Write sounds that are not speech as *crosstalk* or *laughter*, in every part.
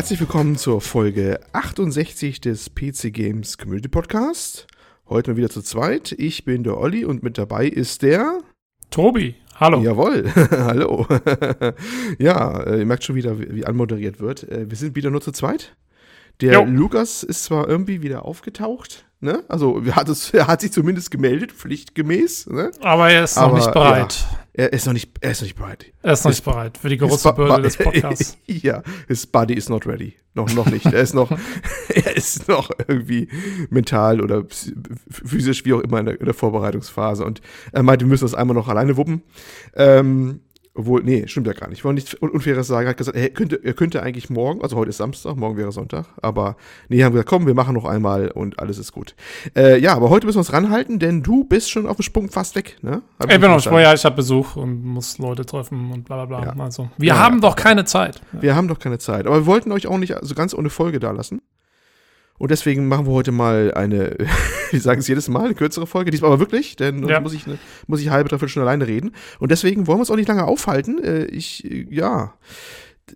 Herzlich willkommen zur Folge 68 des PC Games Community Podcast. Heute mal wieder zu zweit. Ich bin der Olli und mit dabei ist der Tobi. Hallo. Jawohl, *laughs* hallo. *laughs* ja, äh, ihr merkt schon wieder, wie, anmoderiert wird. Äh, wir sind wieder nur zu zweit. Der Jo. Lukas ist zwar irgendwie wieder aufgetaucht, ne? Also er hat, es, *laughs* er hat sich zumindest gemeldet, pflichtgemäß, ne? Aber er ist noch Aber, nicht bereit. Er ist noch nicht, er ist noch nicht bereit. Er ist noch nicht bereit für die große Bürde des Podcasts. *laughs* ja, his body is not ready. Noch, noch nicht. Er ist noch, *laughs* er ist noch irgendwie mental oder physisch, wie auch immer, in der, in der Vorbereitungsphase. Und er meinte, wir müssen das einmal noch alleine wuppen. Ähm, obwohl, nee, stimmt ja gar nicht. Ich wollte nichts Un- Unfaires sagen. Er hat gesagt, er könnte, er könnte eigentlich morgen, also heute ist Samstag, morgen wäre Sonntag. Aber nee, haben gesagt, komm, wir machen noch einmal und alles ist gut. Äh, ja, aber heute müssen wir uns ranhalten, denn du bist schon auf dem Sprung fast weg, ne? Hab Ich bin noch verstanden. ja, ich habe Besuch und muss Leute treffen und bla bla bla. Ja. Also, wir Ja, haben ja. doch keine Zeit. Wir haben doch keine Zeit. Aber wir wollten euch auch nicht so ganz ohne Folge da lassen. Und deswegen machen wir heute mal eine, *laughs* wir sagen es jedes Mal, eine kürzere Folge. Diesmal aber wirklich, denn Ja. muss ich, eine, muss ich eine halbe, dreiviertel Stunde alleine reden. Und deswegen wollen wir uns auch nicht lange aufhalten. Äh, Ich, äh, ja.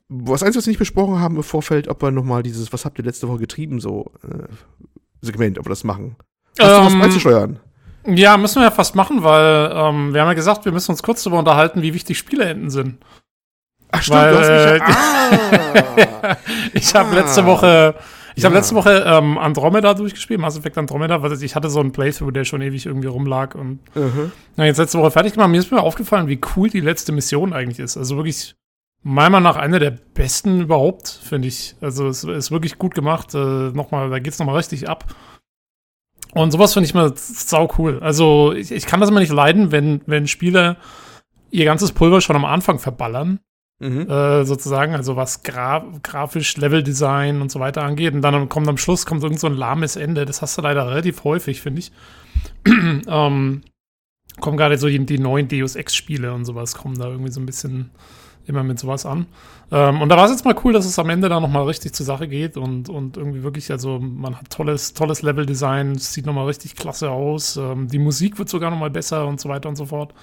Was eins, was wir nicht besprochen haben im Vorfeld, ob wir nochmal dieses, was habt ihr letzte Woche getrieben, so äh, Segment, ob wir das machen. Hast du was Ähm, beizusteuern? Ja, müssen wir ja fast machen, weil ähm, wir haben ja gesagt, wir müssen uns kurz darüber unterhalten, wie wichtig Spieleenden sind. Ach stimmt, weil, du hast mich äh, ja, ah, *laughs* Ich habe Ah. letzte Woche, ich habe Ja. letzte Woche ähm, Andromeda durchgespielt, Mass Effect Andromeda, weil ich hatte so einen Playthrough, der schon ewig irgendwie rumlag und mhm. Na, jetzt letzte Woche fertig gemacht. Mir ist mir aufgefallen, wie cool die letzte Mission eigentlich ist. Also wirklich, meiner Meinung nach, eine der besten überhaupt, finde ich. Also es ist wirklich gut gemacht. Äh, nochmal, da geht's nochmal richtig ab. Und sowas finde ich mal sau cool. Also ich, ich kann das immer nicht leiden, wenn, wenn Spieler ihr ganzes Pulver schon am Anfang verballern, Mhm. äh, sozusagen, also was gra grafisch, Leveldesign und so weiter angeht. Und dann kommt am Schluss kommt irgend so ein lahmes Ende. Das hast du leider relativ häufig, finde ich. *clears throat* ähm, kommen gerade so die, die neuen Deus Ex-Spiele und sowas, kommen da irgendwie so ein bisschen immer mit sowas an. Ähm, und da war es jetzt mal cool, dass es am Ende da nochmal richtig zur Sache geht und, und irgendwie wirklich, also man hat tolles, tolles Leveldesign, es sieht nochmal richtig klasse aus, ähm, die Musik wird sogar nochmal besser und so weiter und so fort.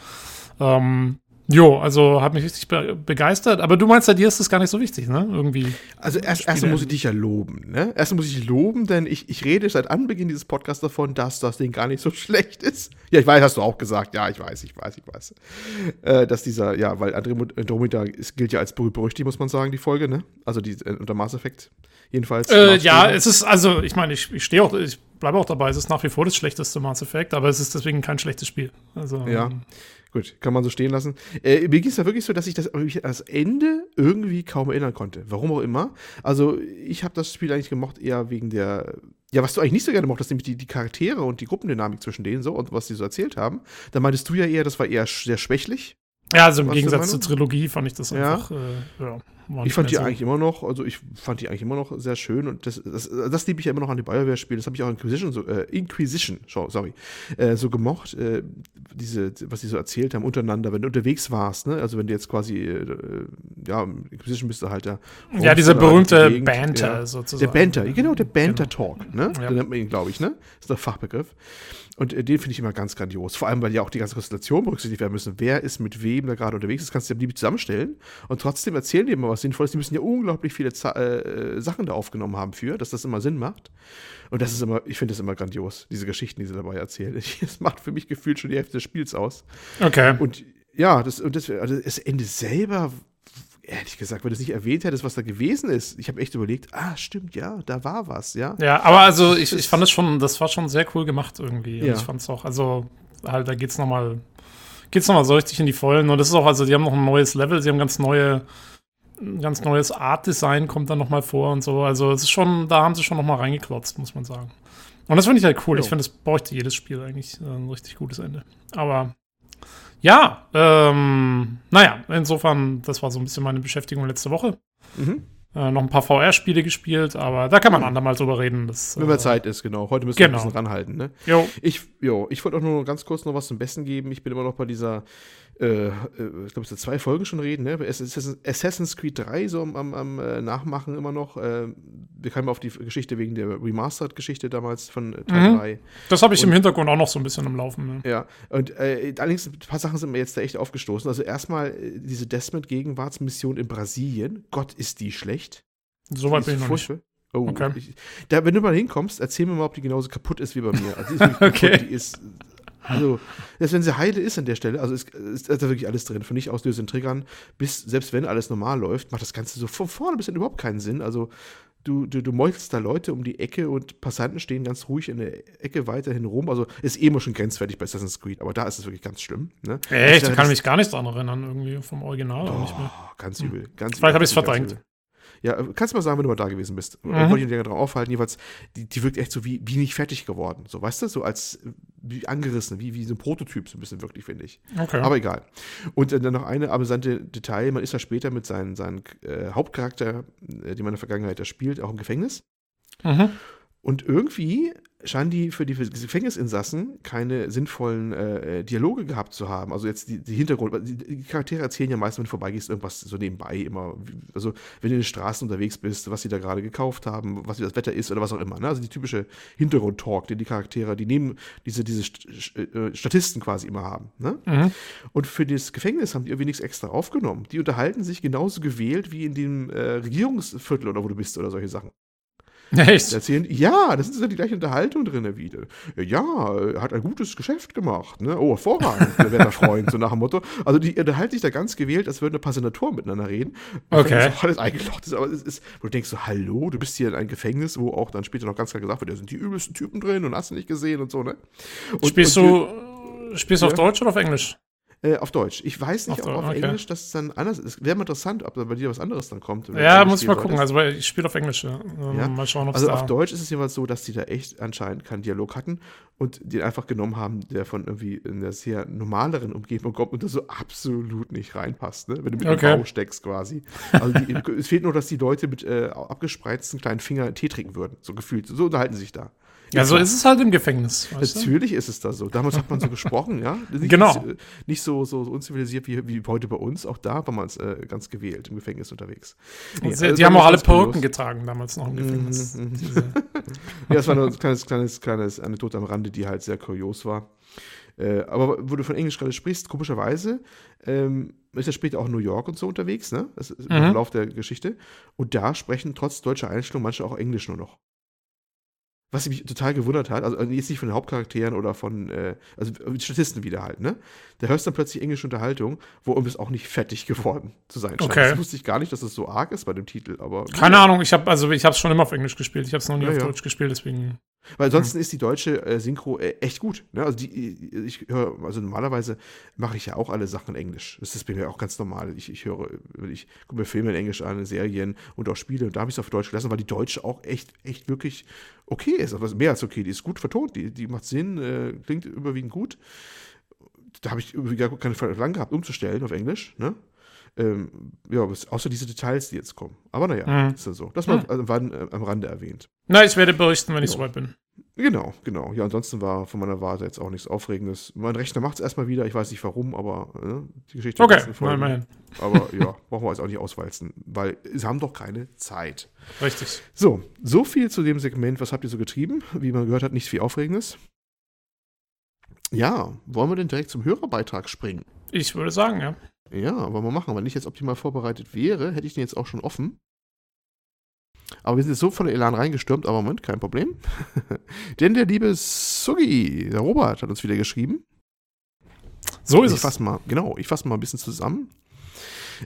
Ähm, jo, also hat mich richtig be begeistert. Aber du meinst ja, dir ist das gar nicht so wichtig, ne? Irgendwie. Also erst, erst muss ich dich ja loben, ne? Erst muss ich dich loben, denn ich, ich rede seit Anbeginn dieses Podcasts davon, dass das Ding gar nicht so *laughs* schlecht ist. Ja, ich weiß, hast du auch gesagt. Ja, ich weiß, ich weiß, ich weiß. Äh, dass dieser, ja, weil Andromeda Andromeda ist, gilt ja als berühmt berüchtigt, muss man sagen, die Folge, ne? Also die äh, unter Mass Effect jedenfalls. Äh, ja, es ist, also, ich meine, ich, ich stehe auch, ich bleibe auch dabei, es ist nach wie vor das schlechteste Mass Effect, aber es ist deswegen kein schlechtes Spiel. Also, Ja. ähm, Gut, kann man so stehen lassen. Äh, mir ging es ja wirklich so, dass ich das mich das Ende irgendwie kaum erinnern konnte. Warum auch immer. Also, ich habe das Spiel eigentlich gemocht, eher wegen der. Ja, was du eigentlich nicht so gerne mochtest, nämlich die, die Charaktere und die Gruppendynamik zwischen denen so und was die so erzählt haben. Da meintest du ja eher, das war eher sehr schwächlich. Ja, also im Was Gegensatz zur Trilogie fand ich das Ja. einfach, äh, ja. Ich fand die so. eigentlich immer noch, also ich fand die eigentlich immer noch sehr schön und das, das, das liebe ich ja immer noch an die BioWare-Spiele. Das habe ich auch in Inquisition, so, äh, Inquisition, sorry, äh, so gemocht, äh, diese, was die so erzählt haben untereinander, wenn du unterwegs warst, ne? Also wenn du jetzt quasi, äh, ja, Inquisition bist du halt da. Ja, dieser die berühmte Gegend, Banter ja. Der sozusagen. Banter, genau, der Banter-Talk, ne? Ja. Den nennt man ihn, glaube ich, ne? ist der Fachbegriff. Und äh, den finde ich immer ganz grandios. Vor allem, weil ja auch die ganze Konstellation berücksichtigt werden müssen. Wer ist mit wem da gerade unterwegs ist, kannst du ja beliebig zusammenstellen. Und trotzdem erzählen die immer was Sinnvolles. Die müssen ja unglaublich viele Za äh, äh, Sachen da aufgenommen haben für, dass das immer Sinn macht. Und das ist immer, ich finde das immer grandios, diese Geschichten, die sie dabei erzählen. *laughs* Das macht für mich gefühlt schon die Hälfte des Spiels aus. Okay. Und ja, das, und das, also das Ende selber, ehrlich gesagt, wenn du es nicht erwähnt hättest, was da gewesen ist, ich habe echt überlegt, ah, stimmt, ja, da war was, ja. Ja, aber also ich, ich fand es schon, das war schon sehr cool gemacht irgendwie. Ja. Ich fand es auch, also halt, da geht's nochmal, geht's nochmal so richtig in die Vollen. Und das ist auch, also die haben noch ein neues Level, sie haben ganz neue, ein ganz neues Art-Design kommt dann nochmal vor und so. Also es ist schon, da haben sie schon nochmal reingeklotzt, muss man sagen. Und das finde ich halt cool. Jo. Ich finde, das bräuchte jedes Spiel eigentlich äh, ein richtig gutes Ende. Aber ja, ähm, naja, insofern, das war so ein bisschen meine Beschäftigung letzte Woche. Mhm. Äh, noch ein paar VR-Spiele gespielt, aber da kann man andermal drüber reden. Das, Wenn äh, mehr Zeit ist, genau. Heute müssen wir genau. ein bisschen ranhalten, ne? Jo, Ich, jo, ich wollte auch nur ganz kurz noch was zum Besten geben. Ich bin immer noch bei dieser, äh, äh, ich glaube, es sind zwei Folgen schon reden, ne? Assassin's Creed 3 so am, am, äh, Nachmachen immer noch. Äh, wir kamen auf die Geschichte wegen der Remastered-Geschichte damals von Teil Mhm. 3. das habe ich im Und- Hintergrund auch noch so ein bisschen am Laufen. Ne? Ja, und allerdings ein paar Sachen sind mir jetzt da echt aufgestoßen. Also erstmal diese Desmond-Gegenwartsmission in Brasilien. Gott, ist die schlecht. So weit Die bin ich noch nicht. Oh, Okay. ich, da, wenn du mal hinkommst, erzähl mir mal, ob die genauso kaputt ist wie bei mir. Also die *laughs* Okay. kaputt, die ist, also, selbst wenn sie heile ist an der Stelle, also ist, ist da wirklich alles drin, von nicht auslösenden Triggern, bis, selbst wenn alles normal läuft, macht das Ganze so von vorne bis hinten überhaupt keinen Sinn. Also, du, du, du meuchelst da Leute um die Ecke und Passanten stehen ganz ruhig in der Ecke weiterhin rum. Also, ist eh immer schon grenzwertig bei Assassin's Creed, aber da ist es wirklich ganz schlimm. Ne? Echt? Ich kann das- mich gar nicht dran erinnern, irgendwie vom Original auch nicht mehr. Oh, ganz übel. Ganz Vielleicht hab ich's ganz verdrängt. Ja, äh, kannst du mal sagen, wenn du mal da gewesen bist. Mhm. Wollte ich nicht länger drauf aufhalten. Jedenfalls, die, die wirkt echt so wie, wie nicht fertig geworden. So, weißt du? So als wie angerissen, wie, wie so ein Prototyp, so ein bisschen wirklich, finde ich. Okay. Aber egal. Und äh, dann noch eine amüsante Detail: Man ist ja später mit seinem seinen, äh, Hauptcharakter, äh, den man in der Vergangenheit da spielt, auch im Gefängnis. mhm. Und irgendwie scheinen die für die Gefängnisinsassen keine sinnvollen äh, äh, Dialoge gehabt zu haben. Also jetzt die, die Hintergrund, die, Charaktere erzählen ja meist, wenn du vorbeigehst, irgendwas so nebenbei immer. Also wenn du in den Straßen unterwegs bist, was sie da gerade gekauft haben, was das Wetter ist oder was auch immer. Ne? Also die typische Hintergrund-Talk, den die Charaktere, die neben diese, diese St- äh, Statisten quasi immer haben. Ne? Mhm. Und für das Gefängnis haben die irgendwie nichts extra aufgenommen. Die unterhalten sich genauso gewählt wie in dem äh, Regierungsviertel oder wo du bist oder solche Sachen. Echt? erzählen, ja, das ist ja die gleiche Unterhaltung drin wieder. Ja, er hat ein gutes Geschäft gemacht, ne? Oh, hervorragend, der wäre Freund, so nach dem Motto. Also die unterhalten sich da ganz gewählt, als würden ein paar Senatoren miteinander reden. Okay. das alles eingelocht ist, aber es ist, wo du denkst so, hallo, du bist hier in einem Gefängnis, wo auch dann später noch ganz klar gesagt wird, da sind die übelsten Typen drin und hast du nicht gesehen und so, ne? Und, Spielst und, du, spielst du auf Ja. Deutsch oder auf Englisch? Äh, auf Deutsch. Ich weiß nicht, Auf ob auf okay. Englisch das dann anders ist. Wäre mal interessant, ob da bei dir was anderes dann kommt. Ja, muss ich mal gucken. solltest. Also ich spiele auf Englisch. Ja. Ähm, Ja. Mal schauen, ob es Also auf Deutsch ist es jeweils so, dass die da echt anscheinend keinen Dialog hatten und den einfach genommen haben, der von irgendwie in der sehr normaleren Umgebung kommt und da so absolut nicht reinpasst, ne? wenn du mit Okay. dem Bau steckst quasi. Also die, *laughs* es fehlt nur, dass die Leute mit äh, abgespreizten kleinen Fingern Tee trinken würden, so gefühlt. So unterhalten sie sich da. Ja, so ist es halt im Gefängnis. Weißt du? Natürlich ist es da so. Damals hat man so *laughs* gesprochen, ja. Nicht, Genau. Nicht, nicht so, so, unzivilisiert wie, wie heute bei uns. Auch da war man äh, ganz gewählt im Gefängnis unterwegs. Nee, also die haben auch alle. Perücken getragen damals noch im Gefängnis. Mhm, mhm. *laughs* Ja, das war nur ein kleines, kleines, kleines Anekdote am Rande, die halt sehr kurios war. Äh, aber wo du von Englisch gerade sprichst, komischerweise ähm, ist ja später auch New York und so unterwegs, ne? Das ist im Mhm. Verlauf der Geschichte. Und da sprechen trotz deutscher Einstellung manche auch Englisch nur noch. Was mich total gewundert hat, also jetzt nicht von den Hauptcharakteren oder von, äh, also Statisten wieder halt, ne? Da hörst du dann plötzlich englische Unterhaltung, wo um es auch nicht fertig geworden zu sein scheint. Okay. Das wusste ich gar nicht, dass es so arg ist bei dem Titel, aber. keine Ahnung, ich habe also ich habe es schon immer auf Englisch gespielt. Ich habe es noch nie Ja, auf ja. Deutsch gespielt, deswegen. Weil ansonsten ist die deutsche äh, Synchro äh, echt gut. Ne? Also die, ich höre, also normalerweise mache ich ja auch alle Sachen in Englisch. Das ist bei mir auch ganz normal. Ich, ich höre, ich gucke mir Filme in Englisch an, Serien und auch Spiele und da habe ich es auf Deutsch gelassen, weil die Deutsche auch echt, echt wirklich okay ist. Aber mehr als okay. Die ist gut vertont, die, die macht Sinn, äh, klingt überwiegend gut. Da habe ich gar keine Verlangen gehabt, umzustellen auf Englisch. Ne? Ähm, ja, außer diese Details, die jetzt kommen. Aber naja, Mhm. ist ja so. Das mal also, waren, äh, am Rande erwähnt. Na, ich werde berichten, wenn ich Ja. soweit bin. Genau, genau. Ja, ansonsten war von meiner Warte jetzt auch nichts Aufregendes. Mein Rechner macht es erstmal wieder. Ich weiß nicht warum, aber äh, die Geschichte Okay, Folgen. mal immerhin. Aber *laughs* ja, brauchen wir jetzt auch nicht auswalzen, weil sie haben doch keine Zeit. Richtig. So, so viel zu dem Segment. Was habt ihr so getrieben? Wie man gehört hat, nichts viel Aufregendes. Ja, wollen wir denn direkt zum Hörerbeitrag springen? Ich würde sagen, ja. Ja, wollen wir machen. Wenn ich jetzt optimal vorbereitet wäre, hätte ich den jetzt auch schon offen. Aber wir sind jetzt so voller Elan reingestürmt, aber Moment, kein Problem. *laughs* Denn der liebe Sugi, der Robert, hat uns wieder geschrieben. So ist ich es. fasse mal, genau, ich fasse mal ein bisschen zusammen.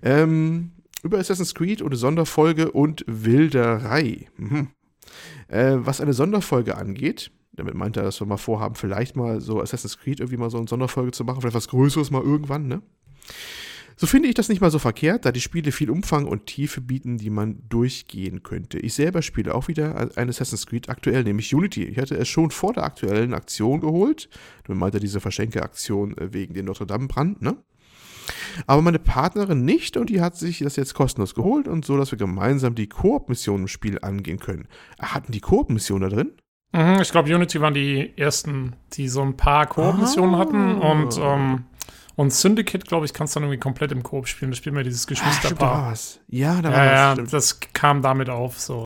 Ähm, über Assassin's Creed und eine Sonderfolge und Wilderei. Mhm. Äh, was eine Sonderfolge angeht, damit meint er, dass wir mal vorhaben, vielleicht mal so Assassin's Creed irgendwie mal so eine Sonderfolge zu machen, vielleicht was Größeres mal irgendwann, ne? So finde ich das nicht mal so verkehrt, da die Spiele viel Umfang und Tiefe bieten, die man durchgehen könnte. Ich selber spiele auch wieder ein Assassin's Creed aktuell, nämlich Unity. Ich hatte es schon vor der aktuellen Aktion geholt. Du meinte diese Verschenke-Aktion äh, wegen dem Notre Dame-Brand, ne? Aber meine Partnerin nicht und die hat sich das jetzt kostenlos geholt und so, dass wir gemeinsam die Koop-Mission im Spiel angehen können. Hatten die Koop-Mission da drin? Mhm, ich glaube, Unity waren die ersten, die so ein paar Koop-Missionen Ah. hatten und, ähm, und Syndicate, glaube ich, kannst du dann irgendwie komplett im Koop spielen. Da spielt man dieses Ah, stimmt, da war Geschwisterpaar. was. Ja, da war Ja, was. ja, stimmt. das kam damit auf. So.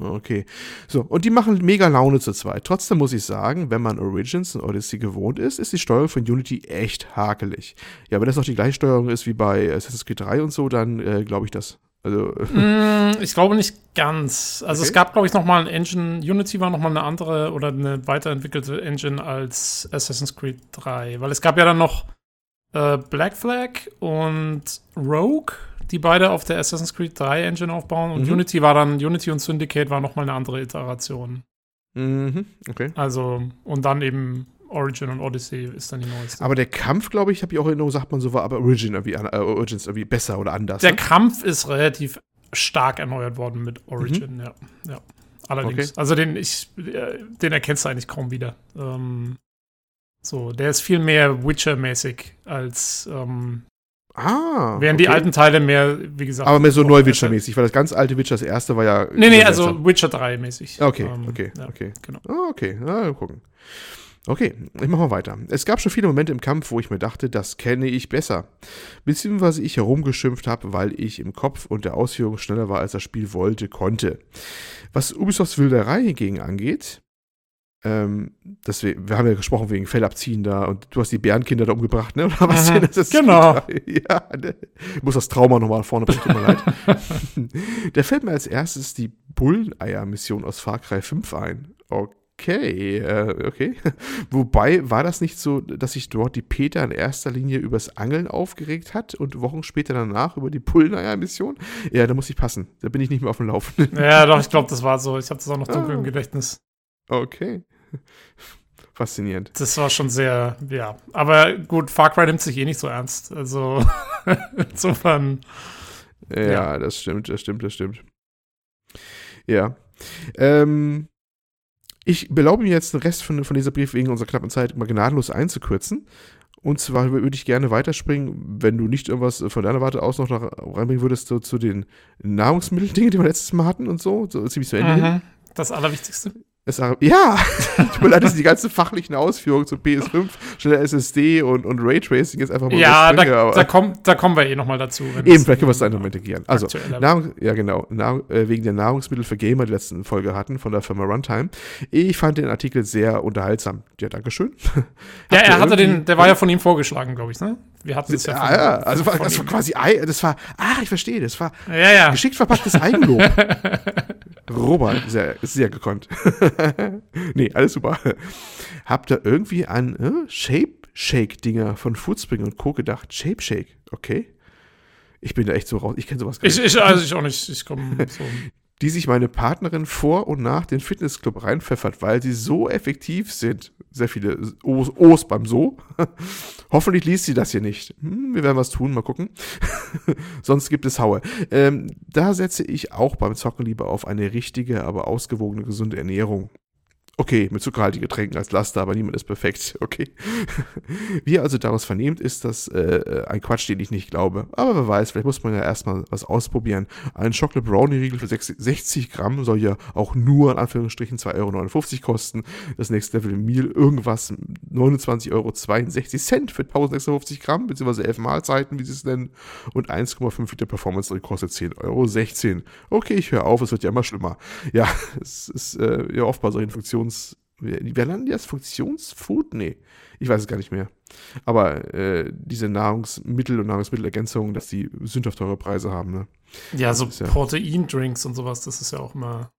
Okay. So, und die machen mega Laune zu zweit. Trotzdem muss ich sagen, wenn man Origins und Odyssey gewohnt ist, ist die Steuerung von Unity echt hakelig. Ja, wenn das noch die gleiche Steuerung ist wie bei Assassin's Creed 3 und so, dann äh, glaube ich das Also, *laughs* Mm, ich glaube nicht ganz. Also es Okay. gab, glaube ich, noch mal ein Engine, Unity war noch mal eine andere oder eine weiterentwickelte Engine als Assassin's Creed 3. Weil es gab ja dann noch äh, Black Flag und Rogue, die beide auf der Assassin's Creed 3 Engine aufbauen. Und Mhm. Unity war dann, Unity und Syndicate war noch mal eine andere Iteration. mhm, okay. Also, und dann eben Origin und Odyssey ist dann die neueste. Aber der Kampf, glaube ich, habe ich auch in Erinnerung, sagt man so, war aber Origin irgendwie, äh, Origins irgendwie besser oder anders. Der ne? Kampf ist relativ stark erneuert worden mit Origin, ja. ja. Allerdings. Okay. Also den, ich, äh, den erkennst du eigentlich kaum wieder. Ähm, so, der ist viel mehr Witcher-mäßig als ähm, Ah. während die okay. alten Teile mehr, wie gesagt. Aber mehr so auch Neu-Witcher-mäßig, weil das ganz alte Witcher, das erste war ja. Nee, nee, also seltsam. Witcher 3-mäßig. Okay, Ähm, okay, ja, okay. genau. Ah, okay, na, wir gucken. Okay, ich mach mal weiter. Es gab schon viele Momente im Kampf, wo ich mir dachte, das kenne ich besser. Beziehungsweise ich herumgeschimpft habe, weil ich im Kopf und der Ausführung schneller war, als das Spiel wollte, konnte. Was Ubisofts Wilderei hingegen angeht, ähm, das wir, wir haben ja gesprochen wegen Fellabziehen da und du hast die Bärenkinder da umgebracht, ne? *laughs* Oder was denn? Das ist genau. *laughs* Ja, ne? Ich muss das Trauma nochmal vorne bringen, tut mir *laughs* leid. Der fällt mir als erstes die Bulleneier-Mission aus Far Cry 5 ein. Okay, äh, okay. Wobei war das nicht so, dass sich dort die Peter in erster Linie übers Angeln aufgeregt hat und Wochen später danach über die Bulleneier-Mission? Ja, da muss ich passen. Da bin ich nicht mehr auf dem Laufenden. Ja, doch, ich glaube, das war so. Ich habe das auch noch dunkel Ah. im Gedächtnis. Okay. *laughs* Faszinierend. Das war schon sehr, ja. Aber gut, Far Cry nimmt sich eh nicht so ernst. Also, *laughs* insofern. Ja, Ja. das stimmt, das stimmt, das stimmt. Ja. Ähm, ich belaube mir jetzt den Rest von, von dieser Brief wegen unserer knappen Zeit mal gnadenlos einzukürzen. Und zwar würde ich gerne weiterspringen, wenn du nicht irgendwas von deiner Warte aus noch reinbringen würdest, so zu den Nahrungsmitteldingen, die wir letztes Mal hatten und so, so ziemlich zu Ende. Mhm. Das Allerwichtigste. *laughs* Ja, *laughs* dass ich die ganzen fachlichen Ausführungen zu PS5, schneller SSD und, und Raytracing jetzt einfach mal Ja, da, da, kommt, da kommen wir eh noch mal dazu. Eben, vielleicht können wir es da noch integrieren. Also, Nahrung, ja genau, Nahrung, äh, wegen der Nahrungsmittel für Gamer die letzten Folge hatten von der Firma Runtime. Ich fand den Artikel sehr unterhaltsam. Ja, Dankeschön. *laughs* Ja, er hatte den, der war ja von ihm vorgeschlagen, glaube ich, ne? Wir hatten es ja Ja, ja, also von das war quasi, das war, ah, ich verstehe, das war Ja, ja. geschickt verpacktes Eigenlob. Robert, sehr, sehr gekonnt. *laughs* nee, alles super. Habt ihr irgendwie an äh, Shape Shake Dinger von Foodspring und Co. gedacht? Shape Shake, okay. Ich bin da echt so raus, ich kenne sowas gar nicht. Ich, ich, also ich auch nicht. Ich komme so. *laughs* die sich meine Partnerin vor und nach den Fitnessclub reinpfeffert, weil sie so effektiv sind. Sehr viele O's, O's beim So. *laughs* Hoffentlich liest sie das hier nicht. Hm, wir werden was tun, mal gucken. *laughs* Sonst gibt es Haue. Ähm, da setze ich auch beim Zocken lieber auf eine richtige, aber ausgewogene, gesunde Ernährung. Okay, mit zuckerhaltigen Getränken als Laster, aber niemand ist perfekt. *laughs* Okay. Wie ihr also daraus vernehmt, ist das äh, ein Quatsch, den ich nicht glaube. Aber wer weiß, vielleicht muss man ja erstmal was ausprobieren. Ein Chocolate Brownie Riegel für 60 60 Gramm soll ja auch nur in Anführungsstrichen 2,59 Euro kosten. Das nächste Level Meal irgendwas 29,62 Euro für 1650 Gramm, beziehungsweise 11 Mahlzeiten, wie sie es nennen. Und 1,5 Liter Performance Drink kostet 10,16 Euro. Okay, ich höre auf, es wird ja immer schlimmer. Ja, es ist äh, ja oft bei solchen Funktions... Wer nennen die das? Funktionsfood? Nee, ich weiß es gar nicht mehr. Aber äh, diese Nahrungsmittel und Nahrungsmittelergänzungen, dass die sündhaft teure Preise haben, ne? Ja, so ja- Proteindrinks und sowas, das ist ja auch immer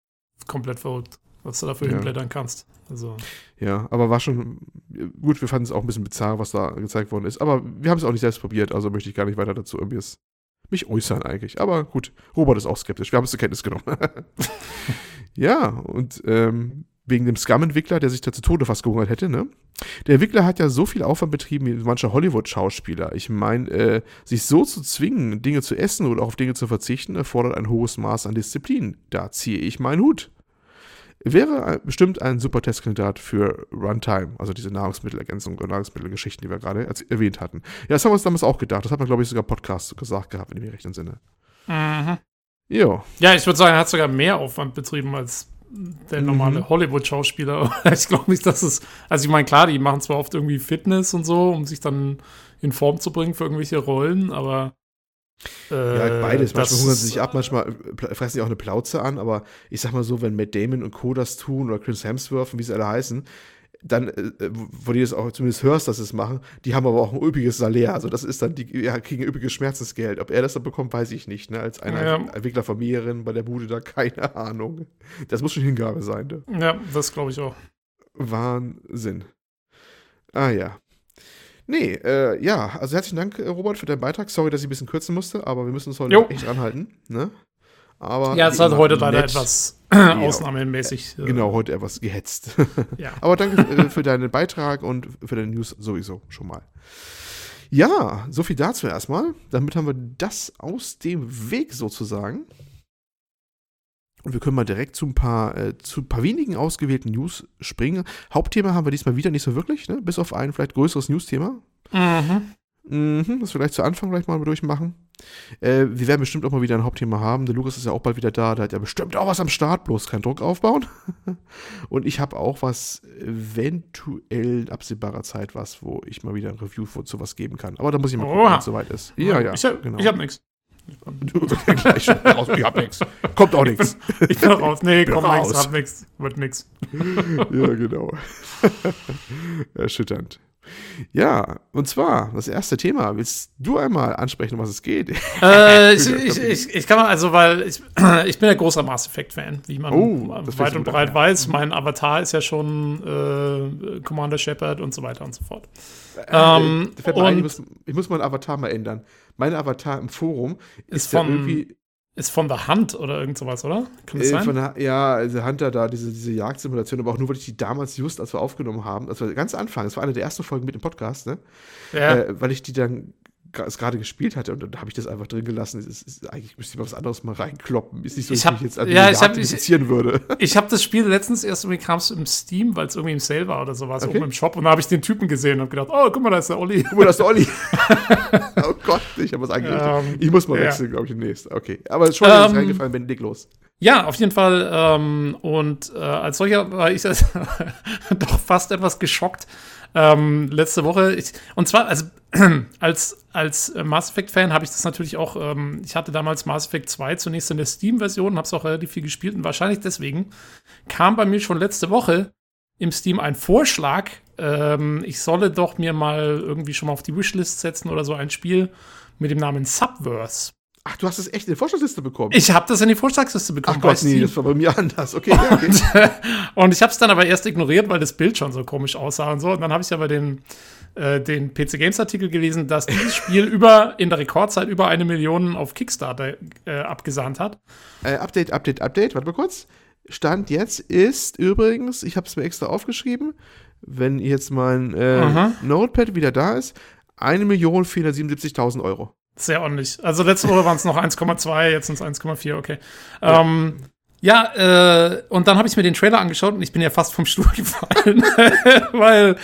komplett verrückt, was du dafür Ja. hinblättern kannst. Also, Ja, aber war schon, gut, wir fanden es auch ein bisschen bizarr, was da gezeigt worden ist. Aber wir haben es auch nicht selbst probiert, also möchte ich gar nicht weiter dazu irgendwie mich äußern eigentlich. Aber gut, Robert ist auch skeptisch. Wir haben es zur Kenntnis genommen. *laughs* ja, und ähm, wegen dem Scum-Entwickler, der sich da zu Tode fast gehungert hätte, ne? Der Entwickler hat ja so viel Aufwand betrieben wie mancher Hollywood-Schauspieler. Ich meine, äh, sich so zu zwingen, Dinge zu essen oder auf Dinge zu verzichten, erfordert ein hohes Maß an Disziplin. Da ziehe ich meinen Hut. Wäre bestimmt ein super Testkandidat für Runtime, also diese Nahrungsmittelergänzung oder Nahrungsmittelgeschichten, die wir gerade erwähnt hatten. Ja, das haben wir uns damals auch gedacht. Das hat man, glaube ich, sogar Podcast gesagt gehabt, wenn ich mich recht entsinne. mhm. Jo. Ja, ich würde sagen, er hat sogar mehr Aufwand betrieben als der Mhm. normale Hollywood-Schauspieler. *laughs* ich glaube nicht, dass es. Also, ich meine, klar, die machen zwar oft irgendwie Fitness und so, um sich dann in Form zu bringen für irgendwelche Rollen, aber. Äh, Ja, beides. Manchmal hungern sie sich ab, manchmal äh, fressen sie auch eine Plauze an, aber ich sag mal so, wenn Matt Damon und Co. das tun oder Chris Hemsworth und wie sie alle heißen, dann, äh, wo du das auch zumindest hörst, dass sie es machen, die haben aber auch ein üppiges Salär. Also das ist dann, die ja, kriegen ein üppiges Schmerzensgeld. Ob er das dann bekommt, weiß ich nicht. Ne? Als einer Ja. Entwickler von mehreren bei der Bude da, *laughs* keine Ahnung. Das muss schon Hingabe sein. Ne? Ja, das glaube ich auch. Wahnsinn. Ah ja. Nee, äh, ja, also herzlichen Dank, äh, Robert, für deinen Beitrag. Sorry, dass ich ein bisschen kürzen musste, aber wir müssen uns heute Jo. echt ranhalten. Ne? Aber Ja, es immer heute leider nett. etwas *clears throat* ausnahmemäßig. äh, Genau, heute etwas gehetzt. *laughs* Ja. Aber danke äh, für deinen Beitrag und für deine News sowieso schon mal. Ja, so viel dazu erstmal. Damit haben wir das aus dem Weg sozusagen. Und wir können mal direkt zu ein paar, äh, zu ein paar wenigen ausgewählten News springen. Hauptthema haben wir diesmal wieder nicht so wirklich, ne? bis auf ein vielleicht größeres News-Thema. Mhm. Mhm, das vielleicht zu Anfang gleich mal durchmachen. Äh, wir werden bestimmt auch mal wieder ein Hauptthema haben. Der Lukas ist ja auch bald wieder da. Der hat ja bestimmt auch was am Start, bloß keinen Druck aufbauen. *laughs* Und ich habe auch was eventuell in absehbarer Zeit was, wo ich mal wieder ein Review zu zu was geben kann. Aber da muss ich mal gucken, wenn es soweit ist. Ja, ja. Ich, hab- genau. habe nichts. *laughs* Gleich schon raus. Ich hab nichts. Kommt auch nichts. Ich bin raus. Nee, Bin komm, raus. nix, hab nix. Wird nix. ja, genau. *laughs* Erschütternd. Ja, und zwar das erste Thema. Willst du einmal ansprechen, um was es geht? *laughs* Äh, ich, ich, ich, ich kann mal, also, weil ich, *clears throat* ich bin ja großer Mass Effect-Fan, wie man Oh, weit und breit ein, ja. weiß. Mein Avatar ist ja schon äh, Commander Shepard und so weiter und so fort. Ähm, Da fällt mir ein, ich, und- muss, ich muss meinen Avatar mal ändern. Mein Avatar im Forum ist, Ist von- irgendwie Ist von der Hand oder irgend sowas, oder? Kann das äh, sein? von der, ja, also Hunter da, diese, diese Jagdsimulation, aber auch nur, weil ich die damals just, als wir aufgenommen haben, war ganz Anfang, das war eine der ersten Folgen mit dem Podcast, ne? ja. Äh, weil ich die dann es gerade gespielt hatte und dann habe ich das einfach drin gelassen. Es ist, ist, eigentlich müsste ich mal was anderes mal reinkloppen. Ist nicht so, Ich hab- ich jetzt an ja, die ich hab- *laughs* ich- würde. Ich habe das Spiel letztens erst irgendwie kam es im Steam, weil es irgendwie im Sale war oder sowas, Okay. oben im Shop. Und da habe ich den Typen gesehen und gedacht, oh, guck mal, da ist der Olli. Guck mal, das ist der Olli. *laughs* oh Gott, ich habe was eingerichtet. Ähm, ich muss mal ja. wechseln, glaube ich, demnächst. Okay, aber schon ist Ähm, reingefallen, wenn leg los. Ja, auf jeden Fall. Ähm, und äh, als solcher war ich *laughs* doch fast etwas geschockt ähm, letzte Woche. Ich, und zwar, also *clears throat* als, als Mass Effect-Fan habe ich das natürlich auch, ähm, ich hatte damals Mass Effect 2 zunächst in der Steam-Version, habe es auch relativ viel gespielt und wahrscheinlich deswegen kam bei mir schon letzte Woche im Steam ein Vorschlag, ähm, ich solle doch mir mal irgendwie schon mal auf die Wishlist setzen oder so ein Spiel mit dem Namen Subverse. Ach, du hast es echt in die Vorschlagsliste bekommen. Ich habe das in die Vorschlagsliste bekommen. Ach Gott, nee, das war bei mir anders. Okay, ja, okay. *laughs* Und ich habe es dann aber erst ignoriert, weil das Bild schon so komisch aussah und so. Und dann habe ich aber den, äh, den PC Games Artikel gelesen, dass dieses Spiel *laughs* über in der Rekordzeit über eine Million auf Kickstarter äh, abgesahnt hat. Äh, Update, Update, Update. Warte mal kurz. Stand jetzt ist übrigens, ich habe es mir extra aufgeschrieben, wenn jetzt mein äh. Notepad wieder da ist, 1.477.000 Euro. Sehr ordentlich. Also letzte Woche waren es noch 1,2, jetzt sind es 1,4, okay. Ja, ähm, ja äh, und dann habe ich mir den Trailer angeschaut und ich bin ja fast vom *laughs* Stuhl gefallen, *laughs* weil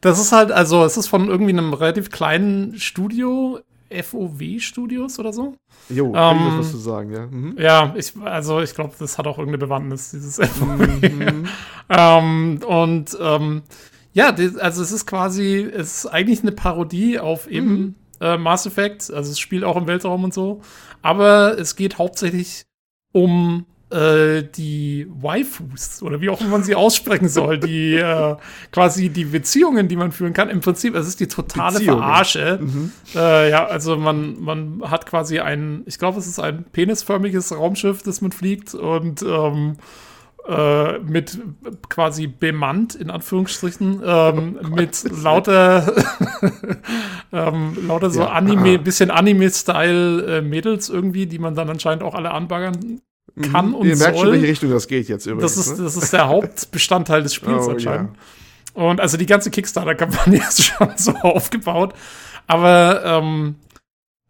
das ist halt, also es ist von irgendwie einem relativ kleinen Studio, FOW Studios oder so. Jo, Ähm, was zu sagen, ja. Mhm. Ja, ich, also ich glaube, das hat auch irgendeine Bewandtnis, dieses *laughs* FOW. Mhm. ähm, und ähm, ja, also es ist quasi, es ist eigentlich eine Parodie auf eben Mhm. Äh, Mass Effect. Also es spielt auch im Weltraum und so. Aber es geht hauptsächlich um äh, die Waifus oder wie auch immer man sie aussprechen soll, die *laughs* äh, quasi die Beziehungen, die man führen kann. Im Prinzip, es ist die totale Beziehungen. Verarsche. Mhm. Äh, ja, also man, man hat quasi ein, ich glaube, es ist ein penisförmiges Raumschiff, das man fliegt und ähm, äh, mit quasi bemannt, in Anführungsstrichen, ähm, mit lauter, *laughs* ähm, lauter so Ja, Anime, aha. bisschen Anime-Style äh, Mädels irgendwie, die man dann anscheinend auch alle anbaggern kann Mhm. und Ihr merkt schon, soll. welche Richtung das geht jetzt übrigens. Das ist, ne? das ist der *laughs* Hauptbestandteil des Spiels Oh, anscheinend. Und also die ganze Kickstarter-Kampagne *laughs* ist schon so aufgebaut. Aber, ähm,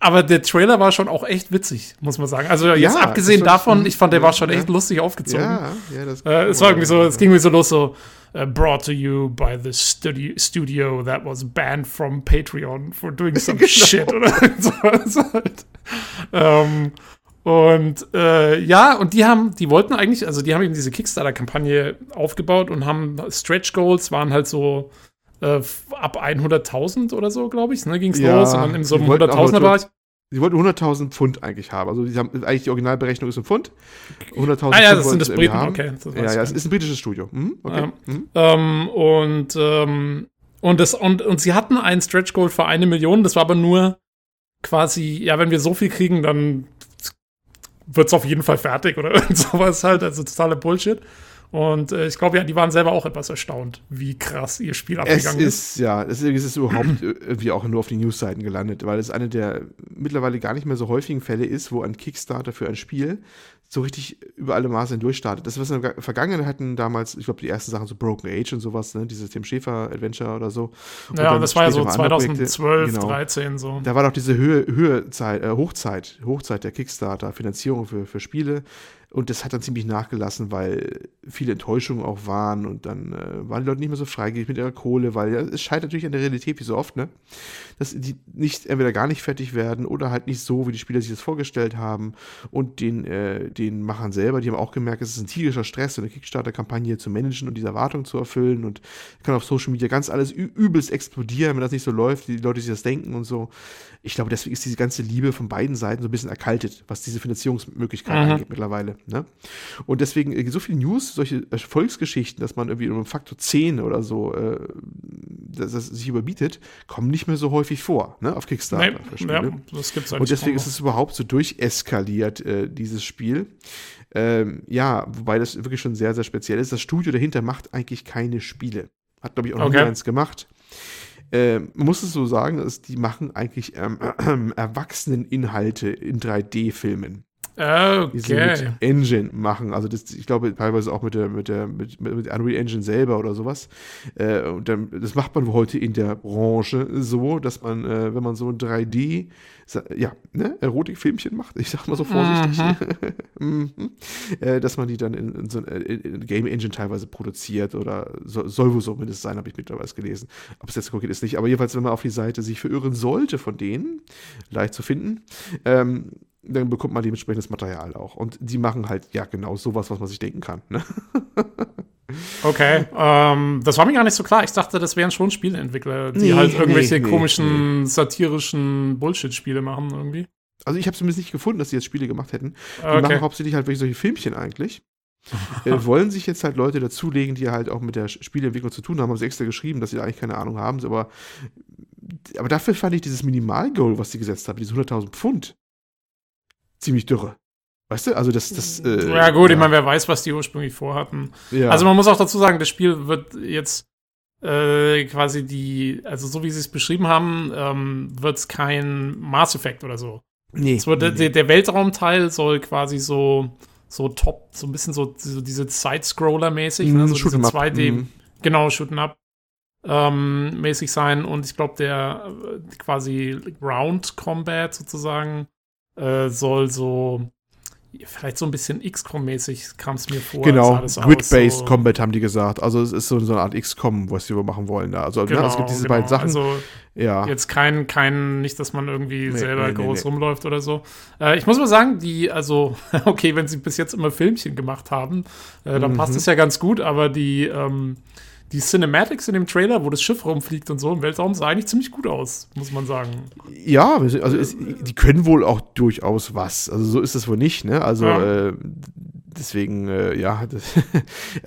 aber der Trailer war schon auch echt witzig, muss man sagen. Also jetzt Ja, abgesehen davon, ich fand, der war schon echt ja. lustig aufgezogen. Ja, ja, das Äh, es war irgendwie so, es ging mir so los, so äh, brought to you by the studio, studio that was banned from Patreon for doing some *laughs* Genau. shit oder sowas halt. Ähm, und äh, ja, und die haben, die wollten eigentlich, also die haben eben diese Kickstarter-Kampagne aufgebaut und haben Stretch Goals waren halt so äh, ab 100.000 oder so, glaube ich, ne, ging es Ja, los und dann in so einem die wollten auch 100.000er-Bereich. Sie wollten 100.000 Pfund eigentlich haben. Also, die haben eigentlich die Originalberechnung ist ein Pfund. 100.000 Ah, ja, das sind das Briten, haben. okay. Das ja, ja, es ist ein britisches Studio. Mhm, okay. Mhm. Ähm, und, ähm, und, das, und, und sie hatten einen Stretch Goal für eine Million, das war aber nur quasi, ja, wenn wir so viel kriegen, dann wird es auf jeden Fall fertig oder *laughs* irgend sowas halt, also totaler Bullshit. Und äh, ich glaube, ja, die waren selber auch etwas erstaunt, wie krass ihr Spiel abgegangen es ist. Ja, es ist überhaupt *clears throat* irgendwie auch nur auf die Newsseiten gelandet, weil es eine der mittlerweile gar nicht mehr so häufigen Fälle ist, wo ein Kickstarter für ein Spiel so richtig über alle Maße durchstartet. Das, was in der Vergangenheit hatten damals, ich glaube, die ersten Sachen so Broken Age und sowas, ne, dieses Tim Schäfer Adventure oder so. Und ja, das war ja so 2012, genau. 13 so. Da war doch diese Höhe, Höhezeit, äh, Hochzeit, Hochzeit der Kickstarter, Finanzierung für, für Spiele. Und das hat dann ziemlich nachgelassen, weil viele Enttäuschungen auch waren und dann äh, waren die Leute nicht mehr so freigierig mit ihrer Kohle, weil ja, es scheitert natürlich an der Realität, wie so oft, ne? Dass die nicht entweder gar nicht fertig werden oder halt nicht so, wie die Spieler sich das vorgestellt haben. Und den, äh, den Machern selber, die haben auch gemerkt, es ist ein tierischer Stress, so eine Kickstarter-Kampagne zu managen und diese Erwartungen zu erfüllen und kann auf Social Media ganz alles übelst explodieren, wenn das nicht so läuft, die Leute sich das denken und so. Ich glaube, deswegen ist diese ganze Liebe von beiden Seiten so ein bisschen erkaltet, was diese Finanzierungsmöglichkeiten mhm. angeht mittlerweile. Ne? Und deswegen äh, so viele News, solche Erfolgsgeschichten, dass man irgendwie um Faktor 10 oder so äh, dass das sich überbietet, kommen nicht mehr so häufig vor, ne, auf Kickstarter. Nee, ja, das gibt's Und deswegen ist es überhaupt so durcheskaliert, äh, dieses Spiel. Ähm, ja, wobei das wirklich schon sehr, sehr speziell ist. Das Studio dahinter macht eigentlich keine Spiele. Hat, glaube ich, auch noch okay. nie eins gemacht. Äh, man muss es so sagen, dass die machen eigentlich ähm, äh, *clears throat* Erwachseneninhalte in 3D-Filmen. Okay. Die sie mit Engine machen. Also das, ich glaube teilweise auch mit der, mit der, mit, mit Unreal Engine selber oder sowas. Äh, und dann, das macht man heute in der Branche so, dass man, äh, wenn man so ein 3D, ja, ne, Erotikfilmchen macht, ich sag mal so vorsichtig, mhm. *laughs* mhm. äh, dass man die dann in, in so ein in Game Engine teilweise produziert oder so, soll wohl so mindestens sein, habe ich mittlerweile gelesen. Ob es jetzt konkret ist nicht, aber jedenfalls, wenn man auf die Seite sich verirren sollte von denen, leicht zu finden, ähm, dann bekommt man dementsprechendes Material auch. Und die machen halt ja genau sowas, was man sich denken kann. Ne? *laughs* Okay, ähm, das war mir gar nicht so klar. Ich dachte, das wären schon Spieleentwickler, die nee, halt irgendwelche nee, komischen, nee. satirischen Bullshit-Spiele machen irgendwie. Also ich habe zumindest nicht gefunden, dass sie jetzt Spiele gemacht hätten. Die okay. machen hauptsächlich halt wirklich solche Filmchen eigentlich. äh, *laughs* wollen sich jetzt halt Leute dazulegen, die halt auch mit der Spieleentwicklung zu tun haben, haben sie extra geschrieben, dass sie eigentlich keine Ahnung haben, aber, aber dafür fand ich dieses Minimal-Goal, was sie gesetzt haben, diese 100.000 Pfund, ziemlich dürre. Weißt du, also das, das. Äh, ja, gut, ja. ich meine, wer weiß, was die ursprünglich vorhatten. Ja. Also man muss auch dazu sagen, das Spiel wird jetzt äh, quasi die, also so wie sie es beschrieben haben, ähm, wird es kein Mass Effect oder so. Nee, wird, nee, der, der Weltraumteil soll quasi so, so top, so ein bisschen so, so diese Side-Scroller-mäßig, mm, ne? so diese 2D, mm. genau, Shooten Up ähm, mäßig sein und ich glaube, der äh, quasi Round Combat sozusagen äh, soll so vielleicht so ein bisschen XCOM-mäßig kam es mir vor. Genau, Grid-Based so. Combat haben die gesagt. Also es ist so, so eine Art XCOM, was sie machen wollen da. Also genau, ne, es gibt diese genau. beiden Sachen. Also ja. jetzt kein, kein, nicht, dass man irgendwie nee, selber nee, groß nee, rumläuft oder so. Äh, ich muss mal sagen, die, also, *laughs* okay, wenn sie bis jetzt immer Filmchen gemacht haben, äh, dann mhm. passt es ja ganz gut, aber die, ähm, die Cinematics in dem Trailer, wo das Schiff rumfliegt und so im Weltraum, sah eigentlich ziemlich gut aus, muss man sagen. Ja, also es, die können wohl auch durchaus was. Also so ist es wohl nicht, ne? Also ja. äh, deswegen, äh, ja, *laughs* das,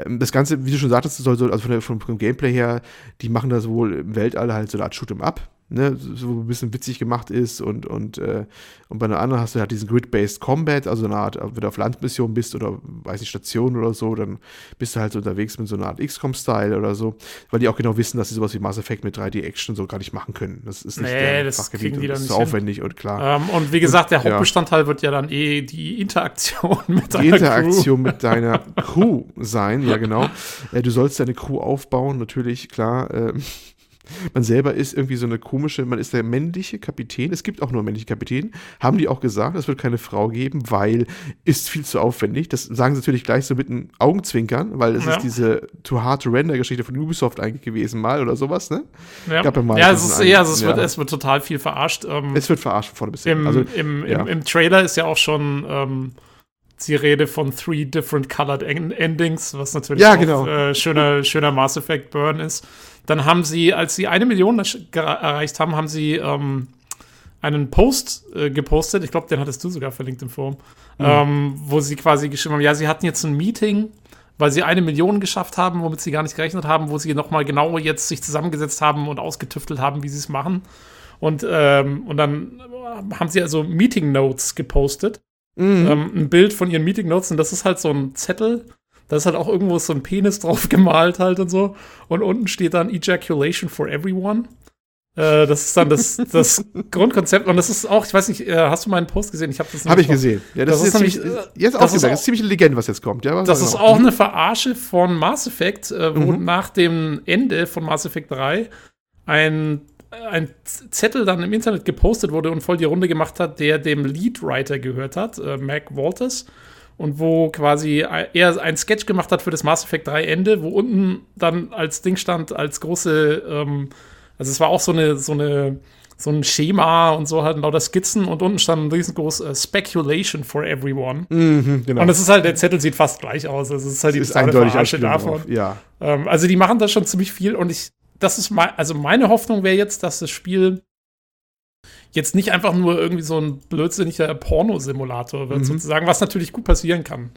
das, Ganze, wie du schon sagtest, soll so, also von der, vom, vom, Gameplay her, die machen das wohl im Weltall halt so eine Art Shoot'em Up ne, so ein bisschen witzig gemacht ist und, und, äh, und bei einer anderen hast du halt diesen Grid-Based Combat, also eine Art, wenn du auf Landmission bist oder weiß nicht, Station oder so, dann bist du halt so unterwegs mit so einer Art XCOM-Style oder so, weil die auch genau wissen, dass sie sowas wie Mass Effect mit 3D-Action so gar nicht machen können. Das ist nicht nee, das Fachgebiet und das ist so aufwendig und klar. Ähm, und wie gesagt, der Hauptbestandteil ja. wird ja dann eh die Interaktion *laughs* mit deiner Die Interaktion Crew. mit *laughs* deiner Crew sein, ja genau. Äh, du sollst deine Crew aufbauen, natürlich, klar. Äh, man selber ist irgendwie so eine komische, man ist der männliche Kapitän. Es gibt auch nur männliche Kapitän. Haben die auch gesagt, es wird keine Frau geben, weil ist viel zu aufwendig. Das sagen sie natürlich gleich so mit einem Augenzwinkern, weil es ja. ist diese Too Hard to Render Geschichte von Ubisoft eigentlich gewesen mal oder sowas, ne? Ja, ja, mal ja, es, ist, ja also es, ja. Wird, es wird total viel verarscht. Ähm, es wird verarscht vorne bis hin. Also, im, im, im, Trailer ist ja auch schon ähm, die Rede von three different colored Endings, was natürlich ja, genau. auch, äh, schöner, schöner Mass Effect Burn ist. Dann haben sie, als sie eine Million erreicht haben, haben sie ähm, einen Post äh, gepostet, ich glaube, den hattest du sogar verlinkt im Forum, mhm. ähm, wo sie quasi geschrieben haben, ja, sie hatten jetzt ein Meeting, weil sie eine Million geschafft haben, womit sie gar nicht gerechnet haben, wo sie nochmal genau jetzt sich zusammengesetzt haben und ausgetüftelt haben, wie sie es machen. Und, ähm, und dann haben sie also Meeting Notes gepostet. Mhm. Ähm, ein Bild von ihren Meeting Notes und das ist halt so ein Zettel. Da ist halt auch irgendwo so ein Penis *laughs* drauf gemalt halt und so. Und unten steht dann Ejaculation for Everyone. Äh, das ist dann das, *laughs* das Grundkonzept und das ist auch, ich weiß nicht, äh, hast du meinen Post gesehen? Ich habe das Habe ich gesehen. Ja, das, das ist, ist nämlich, ziemlich, jetzt das, ist auch, das ist ziemlich Legende, was jetzt kommt. Ja, das ist auch eine Verarsche von Mass Effect, äh, wo mhm. nach dem Ende von Mass Effect 3 ein ein Zettel dann im Internet gepostet wurde und voll die Runde gemacht hat, der dem Leadwriter gehört hat, äh, Mac Walters. Und wo quasi er ein Sketch gemacht hat für das Mass Effect 3 Ende, wo unten dann als Ding stand, als große ähm, also es war auch so eine, so eine, so ein Schema und so halt lauter Skizzen und unten stand ein riesengroß uh, Speculation for everyone. Mhm, genau. Und es ist halt, der Zettel sieht fast gleich aus. Also es ist halt die ist eindeutig Verarsche davon. Ja. Ähm, also die machen da schon ziemlich viel und ich, das ist mein, also meine Hoffnung wäre jetzt, dass das Spiel jetzt nicht einfach nur irgendwie so ein blödsinniger Pornosimulator wird, mhm. sozusagen, was natürlich gut passieren kann.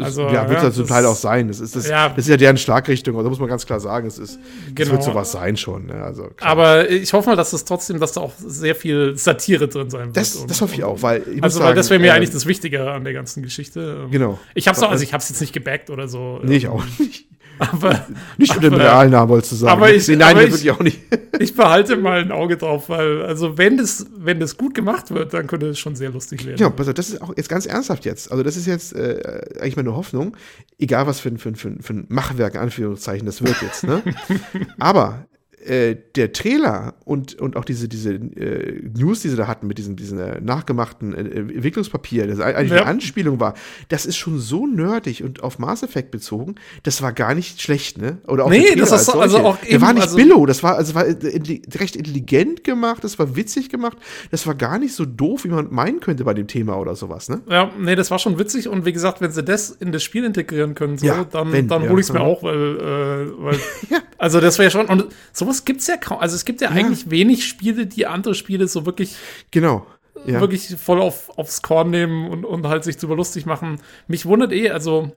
Also, ja, wird ja, das zum Teil auch sein. Das ist, das, ja, das ist ja deren Schlagrichtung, also muss man ganz klar sagen, es, ist, genau. es wird sowas sein schon. Ja, also, Aber ich hoffe mal, dass es trotzdem, dass da auch sehr viel Satire drin sein wird. Das, und, das hoffe ich auch, weil ich Also, weil das wäre mir äh, eigentlich das Wichtige an der ganzen Geschichte. Genau. Ich habe es also ich habe es jetzt nicht gebackt oder so. Nee, ich auch nicht. Aber, *laughs* nicht unter dem realen Namen wolltest du sagen. Aber ich, nein, aber ich, auch nicht. *laughs* ich behalte mal ein Auge drauf, weil, also wenn das, wenn das gut gemacht wird, dann könnte es schon sehr lustig werden. Ja, also das ist auch jetzt ganz ernsthaft jetzt. Also das ist jetzt äh, eigentlich meine Hoffnung, egal was für ein, für, für, für ein Machwerk, Anführungszeichen, das wird jetzt. Ne? *laughs* aber äh, der Trailer und, und auch diese, diese äh, News, die sie da hatten mit diesem, diesem äh, nachgemachten äh, Entwicklungspapier, das eigentlich ja. eine Anspielung war, das ist schon so nerdig und auf Mass Effect bezogen, das war gar nicht schlecht, ne? Oder auch nee, das ist so, also auch Der war nicht also Billo, das war, also war recht intelligent gemacht, das war witzig gemacht, das war gar nicht so doof, wie man meinen könnte bei dem Thema oder sowas, ne? Ja, nee, das war schon witzig und wie gesagt, wenn sie das in das Spiel integrieren können, so, ja, dann, dann hole ich es mir auch, weil, äh, weil *laughs* ja. also das wäre schon, und sowas sowas gibt es ja kaum. Also es gibt ja, ja, eigentlich wenig Spiele, die andere Spiele so wirklich. Genau. Ja. Wirklich voll auf, aufs Korn nehmen und, und halt sich drüber lustig machen. Mich wundert eh, also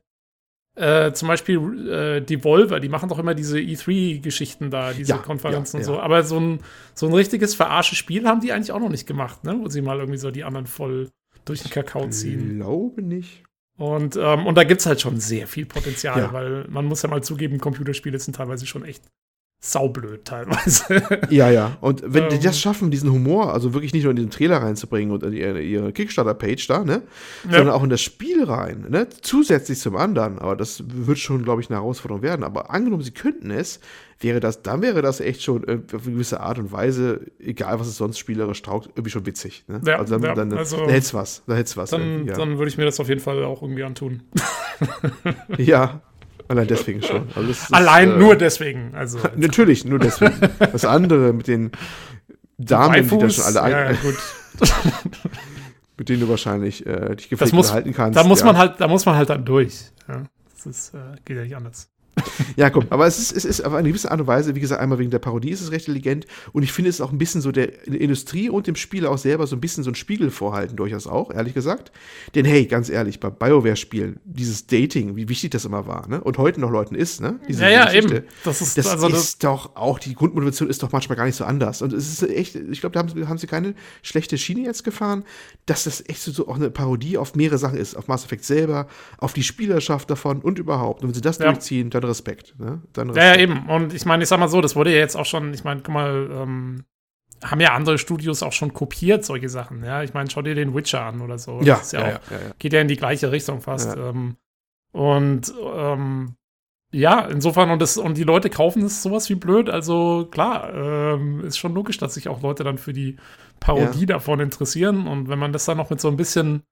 äh, zum Beispiel äh, Devolver, die machen doch immer diese E3-Geschichten da, diese ja, Konferenzen ja, und so. Aber so ein, so ein richtiges verarsche Spiel haben die eigentlich auch noch nicht gemacht, ne? Wo sie mal irgendwie so die anderen voll durch den Kakao ziehen. Ich glaube nicht. Und, ähm, und da gibt es halt schon sehr viel Potenzial, weil man muss ja mal zugeben, Computerspiele sind teilweise schon echt saublöd teilweise. Ja, ja. Und wenn die das ähm. schaffen, diesen Humor, also wirklich nicht nur in den Trailer reinzubringen und in ihre, ihre Kickstarter-Page da, ne? Ja. Sondern auch in das Spiel rein, ne? Zusätzlich zum anderen. Aber das wird schon, glaube ich, eine Herausforderung werden. Aber angenommen, sie könnten es, wäre das, dann wäre das echt schon äh, auf eine gewisse Art und Weise, egal was es sonst spielerisch taugt, irgendwie schon witzig. Ne? Ja, also dann, ja, dann, also, dann hätt's was. Da hätt's was. Dann, ja. dann würde ich mir das auf jeden Fall auch irgendwie antun. *laughs* ja, Allein deswegen schon. Also ist, Allein äh, nur deswegen. Also. *laughs* Natürlich, nur deswegen. Das andere mit den Damen, die das schon alle ja, gut. *laughs* mit denen du wahrscheinlich äh, dich gepflegt halten kannst. Da muss ja. man halt, da muss man halt dann durch. Ja, das ist, äh, geht ja nicht anders. *laughs* ja, komm, aber es ist, es ist auf eine gewisse Art und Weise, wie gesagt, einmal wegen der Parodie ist es recht intelligent und ich finde es auch ein bisschen so der Industrie und dem Spiel auch selber so ein bisschen so ein Spiegel vorhalten, durchaus auch, ehrlich gesagt. Denn hey, ganz ehrlich, bei BioWare-Spielen, dieses Dating, wie wichtig das immer war, ne? Und heute noch Leuten ist, ne? Diese ja, ja, Geschichte, eben. Das ist, das also ist doch auch, die Grundmotivation ist doch manchmal gar nicht so anders. Und es ist echt, ich glaube, da haben, haben, sie keine schlechte Schiene jetzt gefahren, dass das echt so, so, auch eine Parodie auf mehrere Sachen ist, auf Mass Effect selber, auf die Spielerschaft davon und überhaupt. Und wenn sie das ja. durchziehen, dann Respekt. Ne? Dann Respekt. Ja, ja, eben. Und ich meine, ich sag mal so, das wurde ja jetzt auch schon, ich meine, guck mal, ähm, haben ja andere Studios auch schon kopiert, solche Sachen. Ja, ich meine, schau dir den Witcher an oder so. Ja, ja, ja, auch, ja, Geht ja in die gleiche Richtung fast. Ähm, und ähm, ja, insofern, und, das, und die Leute kaufen es sowas wie blöd. Also klar, ähm, ist schon logisch, dass sich auch Leute dann für die Parodie davon interessieren. Und wenn man das dann noch mit so ein bisschen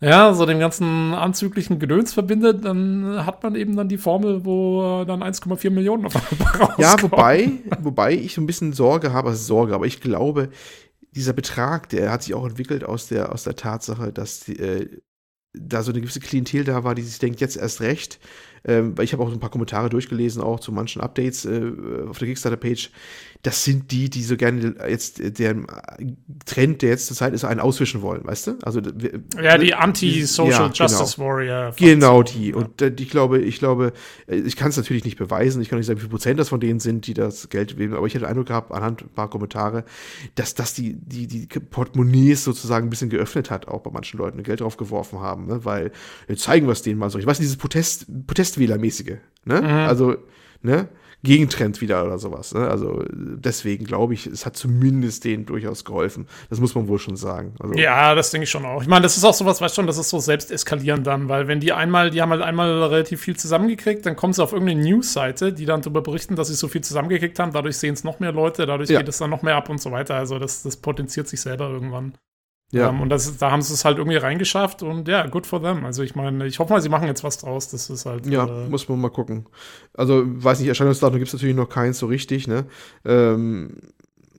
ja, so dem ganzen anzüglichen Gedöns verbindet, dann hat man eben dann die Formel, wo dann 1,4 Millionen auf *laughs* rauskommen. Ja, wobei, wobei ich so ein bisschen Sorge habe, also Sorge, aber ich glaube, dieser Betrag, der hat sich auch entwickelt aus der, aus der Tatsache, dass die, äh, da so eine gewisse Klientel da war, die sich denkt, jetzt erst recht, ähm, weil ich habe auch ein paar Kommentare durchgelesen, auch zu manchen Updates äh, auf der Kickstarter-Page. Das sind die, die so gerne jetzt der Trend, der jetzt zur Zeit ist, einen auswischen wollen, weißt du? Also ja, die Anti-Social ja, genau. Justice genau. Warrior. Genau die. Ja. Und äh, ich glaube, ich glaube, äh, ich kann es natürlich nicht beweisen. Ich kann nicht sagen, wie viel Prozent das von denen sind, die das Geld wählen. Aber ich hatte den Eindruck gehabt, anhand ein paar Kommentare, dass das die, die, die Portemonnaies sozusagen ein bisschen geöffnet hat, auch bei manchen Leuten Geld drauf geworfen haben, ne? weil zeigen wir es denen mal so. Ich weiß, dieses Protest, Protestwählermäßige, ne? Mhm. Also, ne? Gegentrend wieder oder sowas. Ne? Also deswegen glaube ich, es hat zumindest denen durchaus geholfen. Das muss man wohl schon sagen. Also, ja, das denke ich schon auch. Ich meine, das ist auch sowas, weißt schon, das ist so selbst eskalierend dann, weil wenn die einmal, die haben halt einmal relativ viel zusammengekriegt, dann kommen sie auf irgendeine News-Seite, die dann darüber berichten, dass sie so viel zusammengekriegt haben, dadurch sehen es noch mehr Leute, dadurch ja. geht es dann noch mehr ab und so weiter. Also das, das potenziert sich selber irgendwann. Ja. Ähm, und das, da haben sie es halt irgendwie reingeschafft und ja, good for them. Also ich meine, ich hoffe mal, sie machen jetzt was draus. Das ist halt. Ja, äh, muss man mal gucken. Also, weiß nicht, Erscheinungsdatum gibt es natürlich noch keins so richtig, ne? Ähm,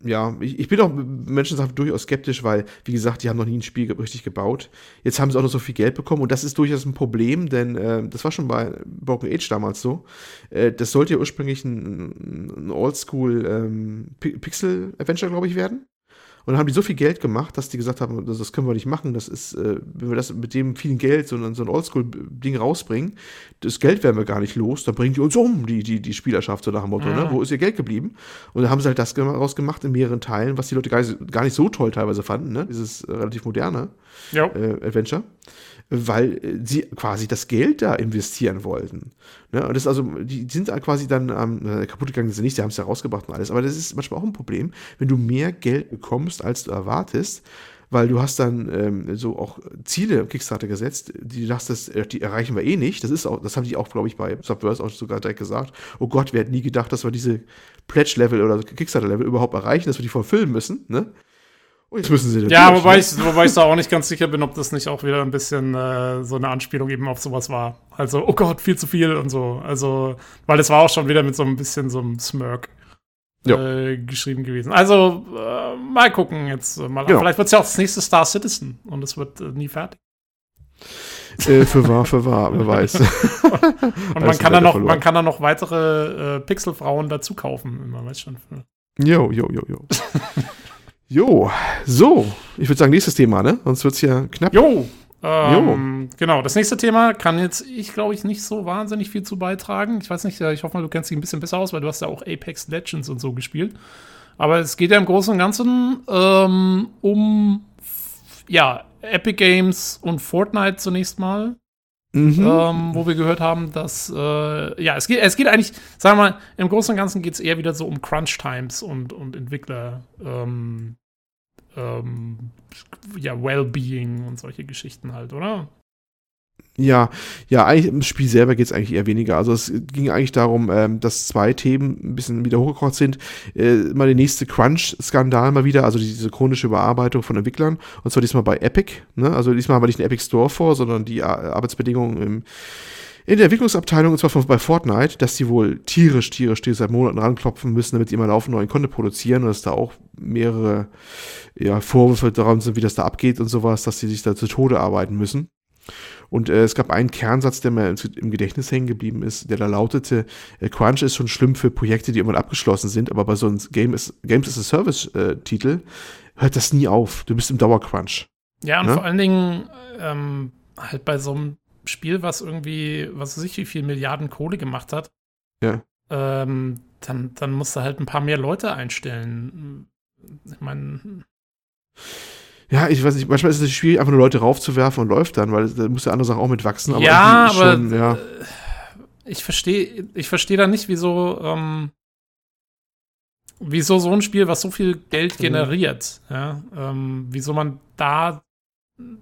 ja, ich, ich bin auch Menschen sagen durchaus skeptisch, weil, wie gesagt, die haben noch nie ein Spiel richtig gebaut. Jetzt haben sie auch noch so viel Geld bekommen und das ist durchaus ein Problem, denn äh, das war schon bei Broken Age damals so. Äh, das sollte ja ursprünglich ein, ein Oldschool ähm, Pixel-Adventure, glaube ich, werden. Und dann haben die so viel Geld gemacht, dass die gesagt haben, das, das können wir nicht machen. Das ist, äh, wenn wir das mit dem vielen Geld, so, so ein Oldschool-Ding rausbringen, das Geld werden wir gar nicht los, dann bringen die uns um, die, die, die Spielerschaft, so nach dem Motto, mhm. ne? Wo ist ihr Geld geblieben? Und dann haben sie halt das rausgemacht in mehreren Teilen, was die Leute gar nicht, gar nicht so toll teilweise fanden, ne? Dieses äh, relativ moderne äh, Adventure weil äh, sie quasi das Geld da investieren wollten. Ne? Und das also, die sind quasi dann ähm, kaputt gegangen, sind nicht, sie haben es ja rausgebracht und alles, aber das ist manchmal auch ein Problem, wenn du mehr Geld bekommst, als du erwartest, weil du hast dann ähm, so auch Ziele im Kickstarter gesetzt, die du dachtest, äh, die erreichen wir eh nicht. Das ist auch, das haben die auch, glaube ich, bei Subverse auch sogar direkt gesagt. Oh Gott, wir hätten nie gedacht, dass wir diese Pledge-Level oder Kickstarter-Level überhaupt erreichen, dass wir die voll müssen. Ne? Und jetzt müssen sie Ja, wobei ich, wobei ich da auch nicht ganz sicher bin, ob das nicht auch wieder ein bisschen äh, so eine Anspielung eben auf sowas war. Also, oh Gott, viel zu viel und so. Also, weil es war auch schon wieder mit so ein bisschen so einem Smirk äh, geschrieben gewesen. Also, äh, mal gucken jetzt mal. Genau. Vielleicht wird es ja auch das nächste Star Citizen und es wird äh, nie fertig. Äh, für wahr, für wahr, wer *laughs* weiß. und man kann, da noch, man kann da noch weitere äh, Pixelfrauen dazu kaufen, man weiß schon. Jo, jo, jo, jo. *laughs* Jo, so, ich würde sagen, nächstes Thema, ne? Sonst wird es ja knapp. Jo, ähm, genau, das nächste Thema kann jetzt ich, glaube ich, nicht so wahnsinnig viel zu beitragen. Ich weiß nicht, ich hoffe mal, du kennst dich ein bisschen besser aus, weil du hast ja auch Apex Legends und so gespielt. Aber es geht ja im Großen und Ganzen ähm, um ja, Epic Games und Fortnite zunächst mal. Mhm. Ähm, wo wir gehört haben, dass äh, ja, es geht, es geht eigentlich, sagen wir mal, im Großen und Ganzen geht es eher wieder so um Crunch Times und, und Entwickler ähm, ähm, ja, Wellbeing und solche Geschichten halt, oder? Ja, ja, eigentlich im Spiel selber geht es eigentlich eher weniger. Also es ging eigentlich darum, ähm, dass zwei Themen ein bisschen wieder hochgekocht sind. Äh, mal der nächste Crunch-Skandal mal wieder, also diese chronische Überarbeitung von Entwicklern. Und zwar diesmal bei Epic. Ne? Also diesmal haben wir nicht den Epic Store vor, sondern die Arbeitsbedingungen im, in der Entwicklungsabteilung, und zwar von, bei Fortnite, dass die wohl tierisch, tierisch, tierisch seit Monaten ranklopfen müssen, damit die immer laufend neuen Content produzieren und dass da auch mehrere ja, Vorwürfe daran sind, wie das da abgeht und sowas, dass sie sich da zu Tode arbeiten müssen. Und äh, es gab einen Kernsatz, der mir im Gedächtnis hängen geblieben ist, der da lautete, äh, Crunch ist schon schlimm für Projekte, die irgendwann abgeschlossen sind, aber bei so einem Game is, Games as a Service-Titel äh, hört das nie auf. Du bist im Dauercrunch. Ja, und ne? vor allen Dingen ähm, halt bei so einem Spiel, was irgendwie, was weiß ich, wie viel Milliarden Kohle gemacht hat. Ja. Ähm, dann, dann musst du halt ein paar mehr Leute einstellen. Ich meine ja, ich weiß nicht, manchmal ist es schwierig, einfach nur Leute raufzuwerfen und läuft dann, weil da muss der andere Sache auch mitwachsen. Aber ja, aber schon, ja. Äh, ich verstehe ich verstehe da nicht, wieso, ähm, wieso so ein Spiel, was so viel Geld mhm. generiert, mhm. ja, ähm, wieso man da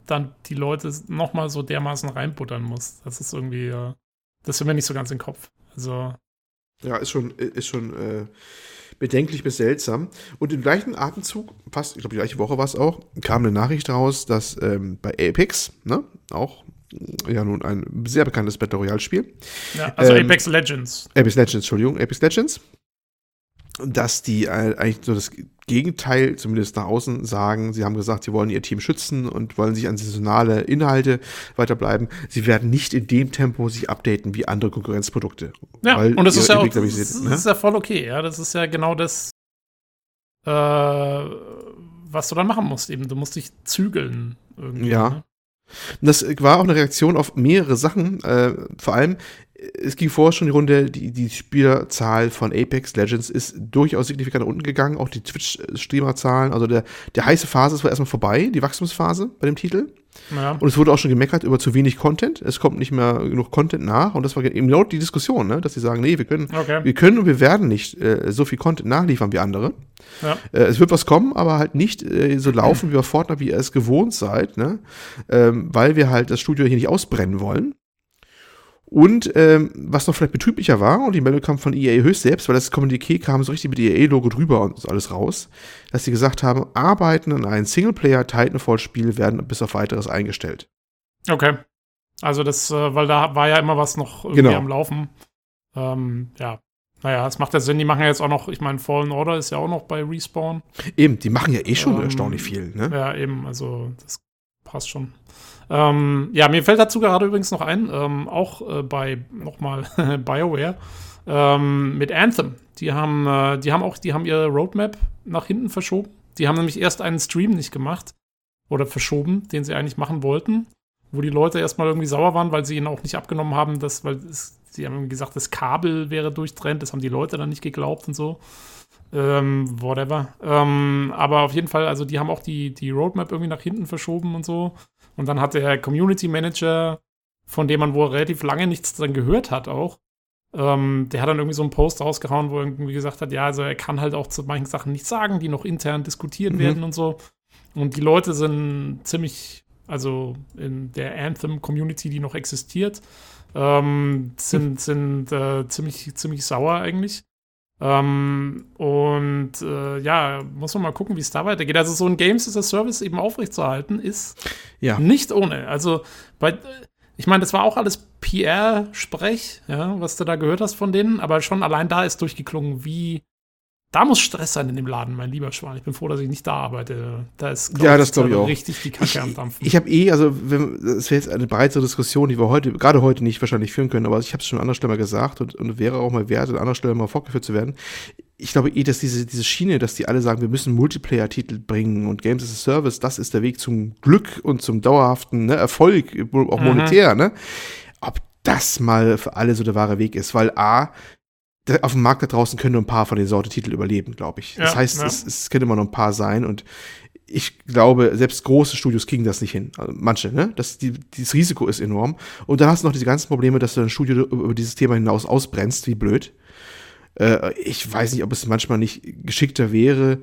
dann die Leute nochmal so dermaßen reinbuttern muss. Das ist irgendwie, äh, das ist mir nicht so ganz im Kopf. Also. Ja, ist schon, ist schon, äh, bedenklich bis seltsam. Und im gleichen Atemzug, fast, ich glaube, die gleiche Woche war es auch, kam eine Nachricht raus, dass ähm, bei Apex, ne, auch ja nun ein sehr bekanntes Battle Royale-Spiel. Ja, also ähm, Apex Legends. Apex Legends, Entschuldigung, Apex Legends. Dass die äh, eigentlich so das Gegenteil, zumindest nach außen, sagen. Sie haben gesagt, sie wollen ihr Team schützen und wollen sich an saisonale Inhalte weiterbleiben. Sie werden nicht in dem Tempo sich updaten wie andere Konkurrenzprodukte. Ja, und das ist ja, auch, das, das ne? ist ja voll okay. Ja, das ist ja genau das, äh, was du dann machen musst. Eben, du musst dich zügeln. Irgendwie, ja. Ne? Das war auch eine Reaktion auf mehrere Sachen. Äh, vor allem, es ging vorher schon die Runde, die, die Spielerzahl von Apex Legends ist durchaus signifikant unten gegangen, auch die Twitch-Streamerzahlen. Also der, der heiße Phase ist erstmal vorbei, die Wachstumsphase bei dem Titel. Ja. Und es wurde auch schon gemeckert über zu wenig Content. Es kommt nicht mehr genug Content nach. Und das war eben laut die Diskussion, ne? dass sie sagen, nee, wir können, okay. wir können und wir werden nicht äh, so viel Content nachliefern wie andere. Ja. Äh, es wird was kommen, aber halt nicht äh, so laufen wie bei Fortnite, wie ihr es gewohnt seid, ne? Ähm, weil wir halt das Studio hier nicht ausbrennen wollen. Und ähm, was noch vielleicht betrüblicher war, und die Meldung kam von EA höchst selbst, weil das Kommuniqué kam so richtig mit EA-Logo drüber und alles raus, dass sie gesagt haben, Arbeiten an einem Singleplayer-Titanfall-Spiel werden bis auf weiteres eingestellt. Okay. Also das, äh, weil da war ja immer was noch irgendwie genau. am Laufen. Ähm, ja. Naja, es macht ja Sinn, die machen ja jetzt auch noch, ich meine, Fallen Order ist ja auch noch bei Respawn. Eben, die machen ja eh schon ähm, erstaunlich viel, ne? Ja, eben, also das passt schon. Ähm, ja, mir fällt dazu gerade übrigens noch ein, ähm, auch äh, bei nochmal *laughs* BioWare ähm, mit Anthem. Die haben, äh, die haben auch, die haben ihre Roadmap nach hinten verschoben. Die haben nämlich erst einen Stream nicht gemacht oder verschoben, den sie eigentlich machen wollten, wo die Leute erstmal irgendwie sauer waren, weil sie ihn auch nicht abgenommen haben, dass, weil es, sie haben gesagt, das Kabel wäre durchtrennt, das haben die Leute dann nicht geglaubt und so. Ähm, whatever. Ähm, aber auf jeden Fall, also die haben auch die, die Roadmap irgendwie nach hinten verschoben und so. Und dann hat der Community Manager, von dem man wohl relativ lange nichts dann gehört hat, auch, ähm, der hat dann irgendwie so einen Post rausgehauen, wo er irgendwie gesagt hat, ja, also er kann halt auch zu manchen Sachen nichts sagen, die noch intern diskutiert mhm. werden und so. Und die Leute sind ziemlich, also in der Anthem-Community, die noch existiert, ähm, sind, sind äh, ziemlich, ziemlich sauer eigentlich. Ähm, und äh, ja, muss man mal gucken, wie es da weitergeht. Also so ein Games as a Service eben aufrechtzuerhalten, ist ja. nicht ohne. Also bei, ich meine, das war auch alles PR-Sprech, ja, was du da gehört hast von denen, aber schon allein da ist durchgeklungen, wie da muss Stress sein in dem Laden, mein lieber Schwan. Ich bin froh, dass ich nicht da arbeite. Da ist, ja, das glaube ich auch. richtig die Kacke am Dampfen. Ich, ich habe eh, also wenn, das wäre jetzt eine breitere Diskussion, die wir heute, gerade heute nicht wahrscheinlich führen können, aber ich habe es schon an anderer Stelle mal gesagt und, und wäre auch mal wert, an anderer Stelle mal fortgeführt zu werden. Ich glaube eh, dass diese, diese Schiene, dass die alle sagen, wir müssen Multiplayer-Titel bringen und Games as a Service, das ist der Weg zum Glück und zum dauerhaften ne, Erfolg, auch mhm. monetär, mhm. ne? Ob das mal für alle so der wahre Weg ist, weil A, auf dem Markt da draußen können nur ein paar von den Sorte-Titel überleben, glaube ich. Das ja, heißt, ja. es, es können immer noch ein paar sein und ich glaube, selbst große Studios kriegen das nicht hin. Also manche, ne? Das, die, dieses Risiko ist enorm. Und dann hast du noch diese ganzen Probleme, dass du ein Studio über dieses Thema hinaus ausbrennst, wie blöd. Äh, ich weiß nicht, ob es manchmal nicht geschickter wäre,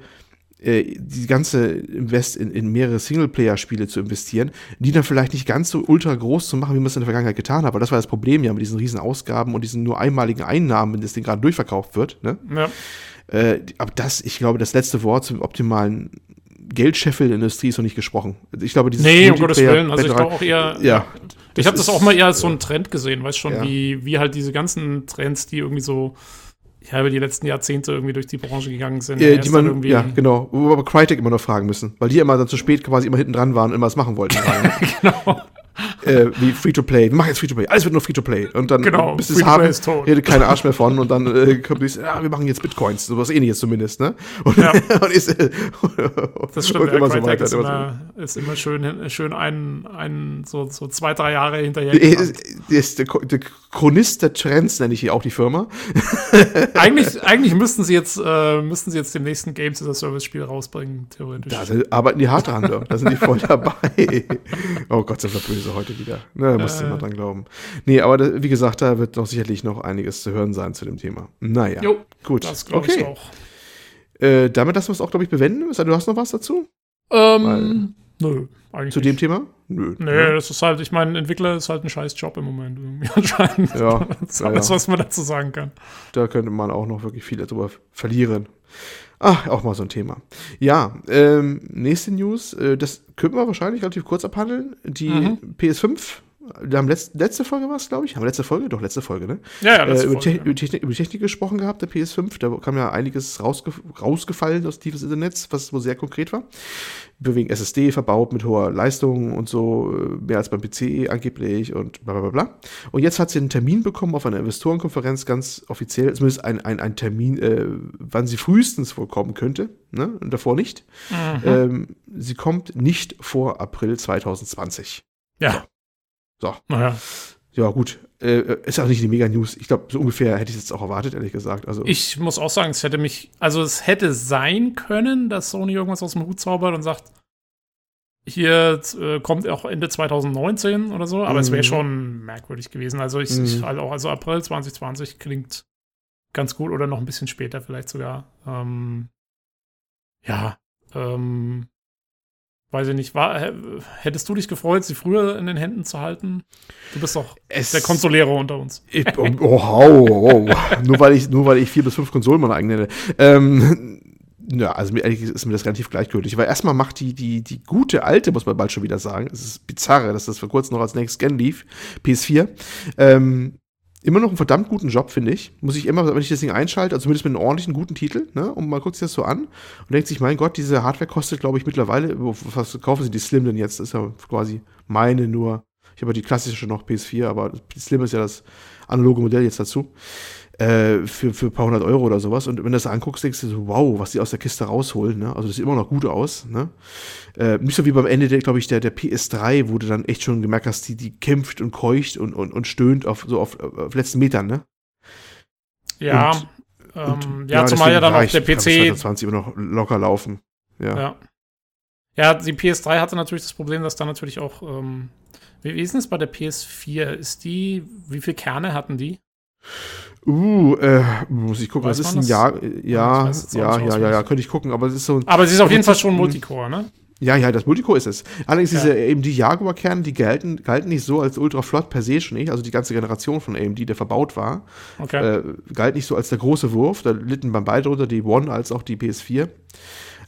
äh, die ganze Invest in, in mehrere Singleplayer-Spiele zu investieren, die dann vielleicht nicht ganz so ultra groß zu machen, wie man es in der Vergangenheit getan hat. Aber das war das Problem ja mit diesen riesen Ausgaben und diesen nur einmaligen Einnahmen, wenn das Ding gerade durchverkauft wird. Ne? Ja. Äh, aber das, ich glaube, das letzte Wort zum optimalen Geldscheffel der Industrie ist noch nicht gesprochen. Ich glaube, dieses Nee, um Gottes Willen. Also ich glaube auch eher. Ja. Ich habe das auch mal eher als so einen Trend gesehen, weißt schon, ja. wie, wie halt diese ganzen Trends, die irgendwie so ja, über die letzten Jahrzehnte irgendwie durch die Branche gegangen sind. Äh, die man, ja, genau. Wo wir aber Crytek immer noch fragen müssen, weil die immer dann zu spät quasi immer hinten dran waren und immer was machen wollten. *laughs* genau äh, wie Free-to-Play. Wir machen jetzt Free-to-Play. Alles wird nur Free-to-Play. Und dann, genau, bis es haben, redet kein Arsch mehr von. Und dann äh, kommt dies, ja, wir machen jetzt Bitcoins. Sowas ähnliches zumindest, ne? Und, ja. *laughs* und ist, äh, das stimmt, und immer so weiter. Ist immer, ist immer schön, schön ein, ein so, so zwei, drei Jahre hinterher. Ist, ist der, der Chronist der Trends, nenne ich hier auch die Firma. *laughs* eigentlich, *laughs* eigentlich müssten sie jetzt, äh, müssten sie jetzt dem nächsten Games as a Service Spiel rausbringen, theoretisch. Da arbeiten die hart dran, da sind die voll dabei. oh Gott, sind wir böse heute wieder. Ne, da musst du immer dran glauben. Nee, aber da, wie gesagt, da wird noch sicherlich noch einiges zu hören sein zu dem Thema. Naja, jo, gut. Das glaube okay. ich auch. Äh, damit lassen wir es auch, glaube ich, bewenden. Du hast noch was dazu? Ähm, nö, eigentlich. Zu dem Thema? Nö. Nee, ne? das ist halt, ich meine, Entwickler ist halt ein scheiß Job im Moment irgendwie *laughs* anscheinend. Ja. das ist alles, ja. was man dazu sagen kann. Da könnte man auch noch wirklich viel darüber verlieren. Ach, auch mal so ein Thema. Ja, ähm, nächste News, äh, das können wir wahrscheinlich relativ kurz abhandeln. Die mhm. PS5 Wir haben letzt, letzte Folge war es, glaube ich. Haben wir letzte Folge? Doch, letzte Folge, ne? Ja, ja, äh, letzte über, Folge, Technik, über, Technik, über Technik gesprochen gehabt, der PS5. Da kam ja einiges rausge rausgefallen aus tiefes Internets, was wo sehr konkret war. Wegen SSD verbaut mit hoher Leistung und so, äh, mehr als beim PC angeblich und bla bla bla. Und jetzt hat sie einen Termin bekommen auf einer Investorenkonferenz, ganz offiziell, zumindest ein, ein, ein Termin, äh, wann sie frühestens vorkommen könnte, ne? Und davor nicht. Mhm. Ähm, sie kommt nicht vor April 2020. ja. So. Naja. Ja, gut. Äh, ist auch nicht die Mega-News. Ich glaube, so ungefähr hätte ich es jetzt auch erwartet, ehrlich gesagt. Also, Ich muss auch sagen, es hätte mich, also es hätte sein können, dass Sony irgendwas aus dem Hut zaubert und sagt, hier äh, kommt auch Ende 2019 oder so, aber es wäre Mhm. schon merkwürdig gewesen. Also ich, ich Mhm. halt auch, also April 2020 klingt ganz gut oder noch ein bisschen später vielleicht sogar. Ähm, ja, ähm, weiß ich nicht, war, hä- hättest du dich gefreut, sie früher in den Händen zu halten? Du bist doch es, der Konsolero unter uns. Ich, oh, *laughs* oh, oh, oh. nur, weil ich, nur weil ich vier bis fünf Konsolen meine eigene nenne. Ähm, ja, also mir, ehrlich ist mir das relativ gleichgültig. Weil erstmal macht die, die, die gute alte, muss man bald schon wieder sagen, es ist bizarre, dass das vor kurzem noch als Next Gen lief, PS4, ähm, immer noch einen verdammt guten Job, finde ich. Muss ich immer, wenn ich das Ding einschalte, also zumindest mit einem ordentlichen guten Titel, ne? Und man guckt sich das so an und denkt sich, mein Gott, diese Hardware kostet, glaube ich, mittlerweile, was kaufen sie die Slim denn jetzt? Das ist ja quasi meine nur. Ich habe ja die klassische noch PS4, aber die Slim ist ja das analoge Modell jetzt dazu. Äh, für, für ein paar hundert Euro oder sowas. Und wenn du das anguckst, denkst du so, wow, was die aus der Kiste rausholen. Ne? Also das sieht immer noch gut aus. Ne? Äh, nicht so wie beim Ende, glaube ich, der, der PS3, wo du dann echt schon gemerkt hast, die, die kämpft und keucht und, und, und stöhnt auf so auf, auf letzten Metern, ne? Ja, Und- ähm, Und, ja, zumal ja dann auch der PC 2020 immer noch locker laufen. Ja. Ja. Ja, die PS3 hatte natürlich das Problem, dass da natürlich auch. Ähm, wie, ist das bei der PS4? Ist die. Wie viele Kerne hatten die? Uh, äh, muss ich gucken. Weiß das ist man ein das? Jahr, ja, ja, ja, ja, ja, könnte ich gucken, aber es ist so ein, Aber sie ist auf jeden Fall schon. Multicore, ne? Ja, ja, das Multicore ist es. Allerdings Ja. diese AMD Jaguar-Kerne, die galten, galten nicht so als ultra flott per se schon nicht. Also die ganze Generation von AMD, der verbaut war, Okay. äh, galt nicht so als der große Wurf. Da litten beim beide drunter, die One als auch die PS4.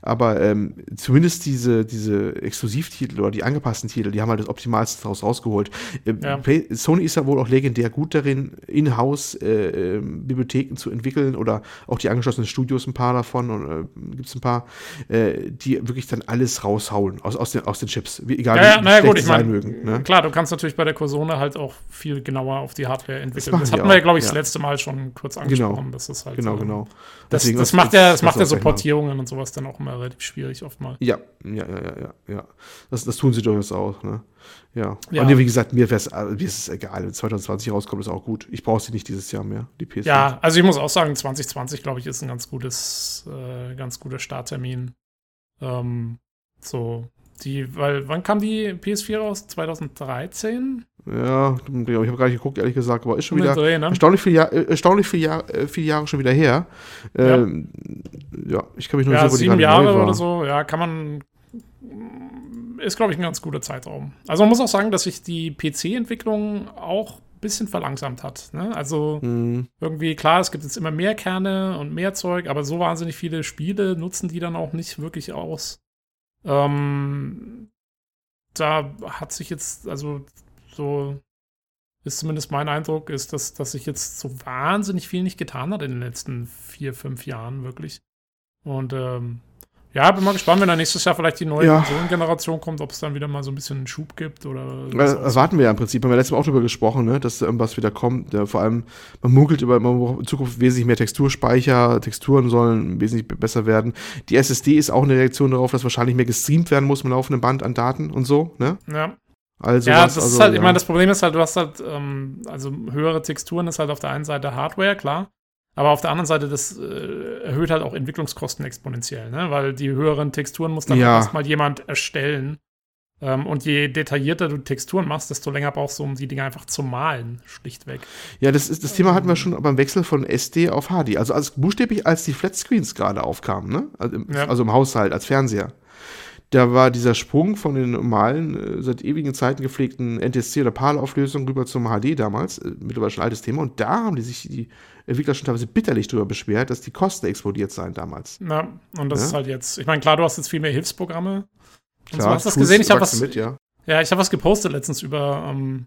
Aber ähm, zumindest diese, diese Exklusivtitel oder die angepassten Titel, die haben halt das Optimalste daraus rausgeholt. Ähm, Ja. Sony ist ja wohl auch legendär gut darin, in-house äh, ähm, Bibliotheken zu entwickeln oder auch die angeschlossenen Studios, ein paar davon, und äh, gibt es ein paar, äh, die wirklich dann alles raushauen aus, aus, den, aus den Chips. Wie, egal ja, ja, wie naja, gut, ich sein meine, mögen. Ne? klar, du kannst natürlich bei der Cursone halt auch viel genauer auf die Hardware entwickeln. Das, die hatten wir glaube ich, das letzte Mal schon kurz angesprochen. Das ist halt, Genau, genau. Das, Deswegen, das, macht ja, das macht ja so. Portierungen und sowas dann auch immer relativ schwierig oft mal. Ja, ja, ja, ja, ja. Das, das tun sie durchaus auch, ne? Ja. Ja. Und wie gesagt, mir, wär's, äh, mir ist es egal. Wenn 2020 rauskommt, ist auch gut. Ich brauche sie nicht dieses Jahr mehr, die PS4. Ja, also ich muss auch sagen, 2020, glaube ich, ist ein ganz gutes, äh, ganz guter Starttermin. Ähm, so, die, weil, wann kam die PS4 raus? 2013? Ja, ich habe gar nicht geguckt, ehrlich gesagt, aber ist schon wieder Dreh, ne? erstaunlich viel, Jahr, äh, erstaunlich viel, Jahr, äh, viele Jahre schon wieder her. Ähm, ja. ich kann mich nur Ja, wo die sieben Jahre oder so, ja, kann man. Ist, glaube ich, ein ganz guter Zeitraum. Also man muss auch sagen, dass sich die PC-Entwicklung auch ein bisschen verlangsamt hat. Ne? Also Mhm. irgendwie, klar, es gibt jetzt immer mehr Kerne und mehr Zeug, aber so wahnsinnig viele Spiele nutzen die dann auch nicht wirklich aus. Ähm, da hat sich jetzt, also so ist zumindest mein Eindruck, ist, dass, dass sich jetzt so wahnsinnig viel nicht getan hat in den letzten vier, fünf Jahren, wirklich. Und ähm, ja, bin mal gespannt, wenn dann nächstes Jahr vielleicht die neue Ja. Konsolengeneration kommt, ob es dann wieder mal so ein bisschen einen Schub gibt oder Äh, erwarten wir ja im Prinzip. Haben wir letztes Mal auch drüber gesprochen, ne, dass da irgendwas wieder kommt. Ja, vor allem, man munkelt über, man braucht in Zukunft wesentlich mehr Texturspeicher, Texturen sollen wesentlich be- besser werden. Die SSD ist auch eine Reaktion darauf, dass wahrscheinlich mehr gestreamt werden muss im laufenden Band an Daten und so, ne? ja. Also ja, was, das also, ist halt, ich ja. meine, das Problem ist halt, du hast halt, ähm, also höhere Texturen ist halt auf der einen Seite Hardware, klar. Aber auf der anderen Seite, das äh, erhöht halt auch Entwicklungskosten exponentiell, ne? Weil die höheren Texturen muss dann Ja. erstmal jemand erstellen. Ähm, und je detaillierter du Texturen machst, desto länger brauchst du, um die Dinge einfach zu malen, schlichtweg. Ja, das, ist, das Thema hatten wir schon beim Wechsel von SD auf HD. Also als, buchstäblich, als die Flatscreens gerade aufkamen, ne? Also im, Ja. also im Haushalt, als Fernseher. Da war dieser Sprung von den normalen, äh, seit ewigen Zeiten gepflegten NTSC oder PAL-Auflösung rüber zum HD damals, äh, mittlerweile schon ein altes Thema. Und da haben die sich die Entwickler schon teilweise bitterlich drüber beschwert, dass die Kosten explodiert seien damals. Ja, und das Ja. ist halt jetzt, ich meine, klar, du hast jetzt viel mehr Hilfsprogramme. Und so Klar, hast du das gesehen? Ich habe was, mit, ja. Ja, ich habe was gepostet letztens über, ähm,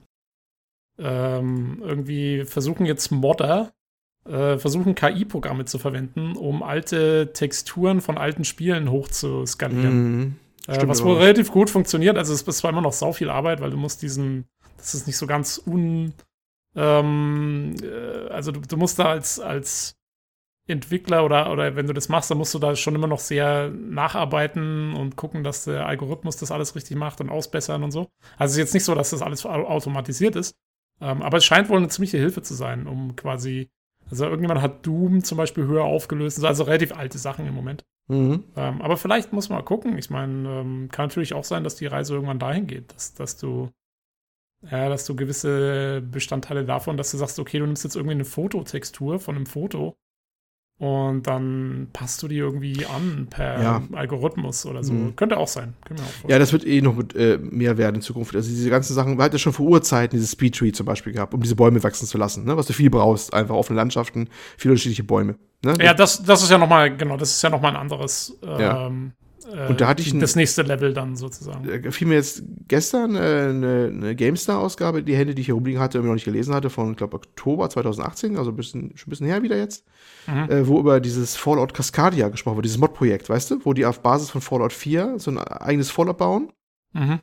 ähm, irgendwie versuchen jetzt Modder, äh, versuchen KI-Programme zu verwenden, um alte Texturen von alten Spielen hochzuskalieren. Mhm. Äh, was wohl relativ gut funktioniert. Also es ist zwar immer noch sau viel Arbeit, weil du musst diesen, das ist nicht so ganz un, ähm, äh, also du, du, musst da als, als Entwickler oder, oder wenn du das machst, dann musst du da schon immer noch sehr nacharbeiten und gucken, dass der Algorithmus das alles richtig macht und ausbessern und so. Also es ist jetzt nicht so, dass das alles automatisiert ist. Ähm, aber es scheint wohl eine ziemliche Hilfe zu sein, um quasi, also irgendjemand hat Doom zum Beispiel höher aufgelöst, also relativ alte Sachen im Moment. Mhm. Ähm, aber vielleicht muss man mal gucken. Ich meine, ähm, kann natürlich auch sein, dass die Reise irgendwann dahin geht, dass, dass du ja, dass du gewisse Bestandteile davon, dass du sagst, okay, du nimmst jetzt irgendwie eine Fototextur von einem Foto und dann passt du die irgendwie an per ja. Algorithmus oder so. Mhm. Könnte auch sein. Auch ja, das wird eh noch mit, äh, mehr werden in Zukunft. Also diese ganzen Sachen, wir hatten ja schon vor Urzeiten dieses Speedtree zum Beispiel gehabt, um diese Bäume wachsen zu lassen, ne? was du viel brauchst, einfach offene Landschaften, viele unterschiedliche Bäume. Ne? Ja, das, das ist ja nochmal, genau, das ist ja nochmal ein anderes ähm, ja. Äh, und da hatte ich ein, das nächste Level dann sozusagen. Da fiel mir jetzt gestern äh, eine, eine GameStar-Ausgabe, die Hände, die ich hier rumliegen hatte, noch nicht gelesen hatte, von, ich glaube, Oktober 2018, also ein bisschen, schon ein bisschen her wieder jetzt, mhm. äh, wo über dieses Fallout Cascadia gesprochen wird, dieses Mod-Projekt, weißt du, wo die auf Basis von Fallout 4 so ein eigenes Fallout bauen. Mhm.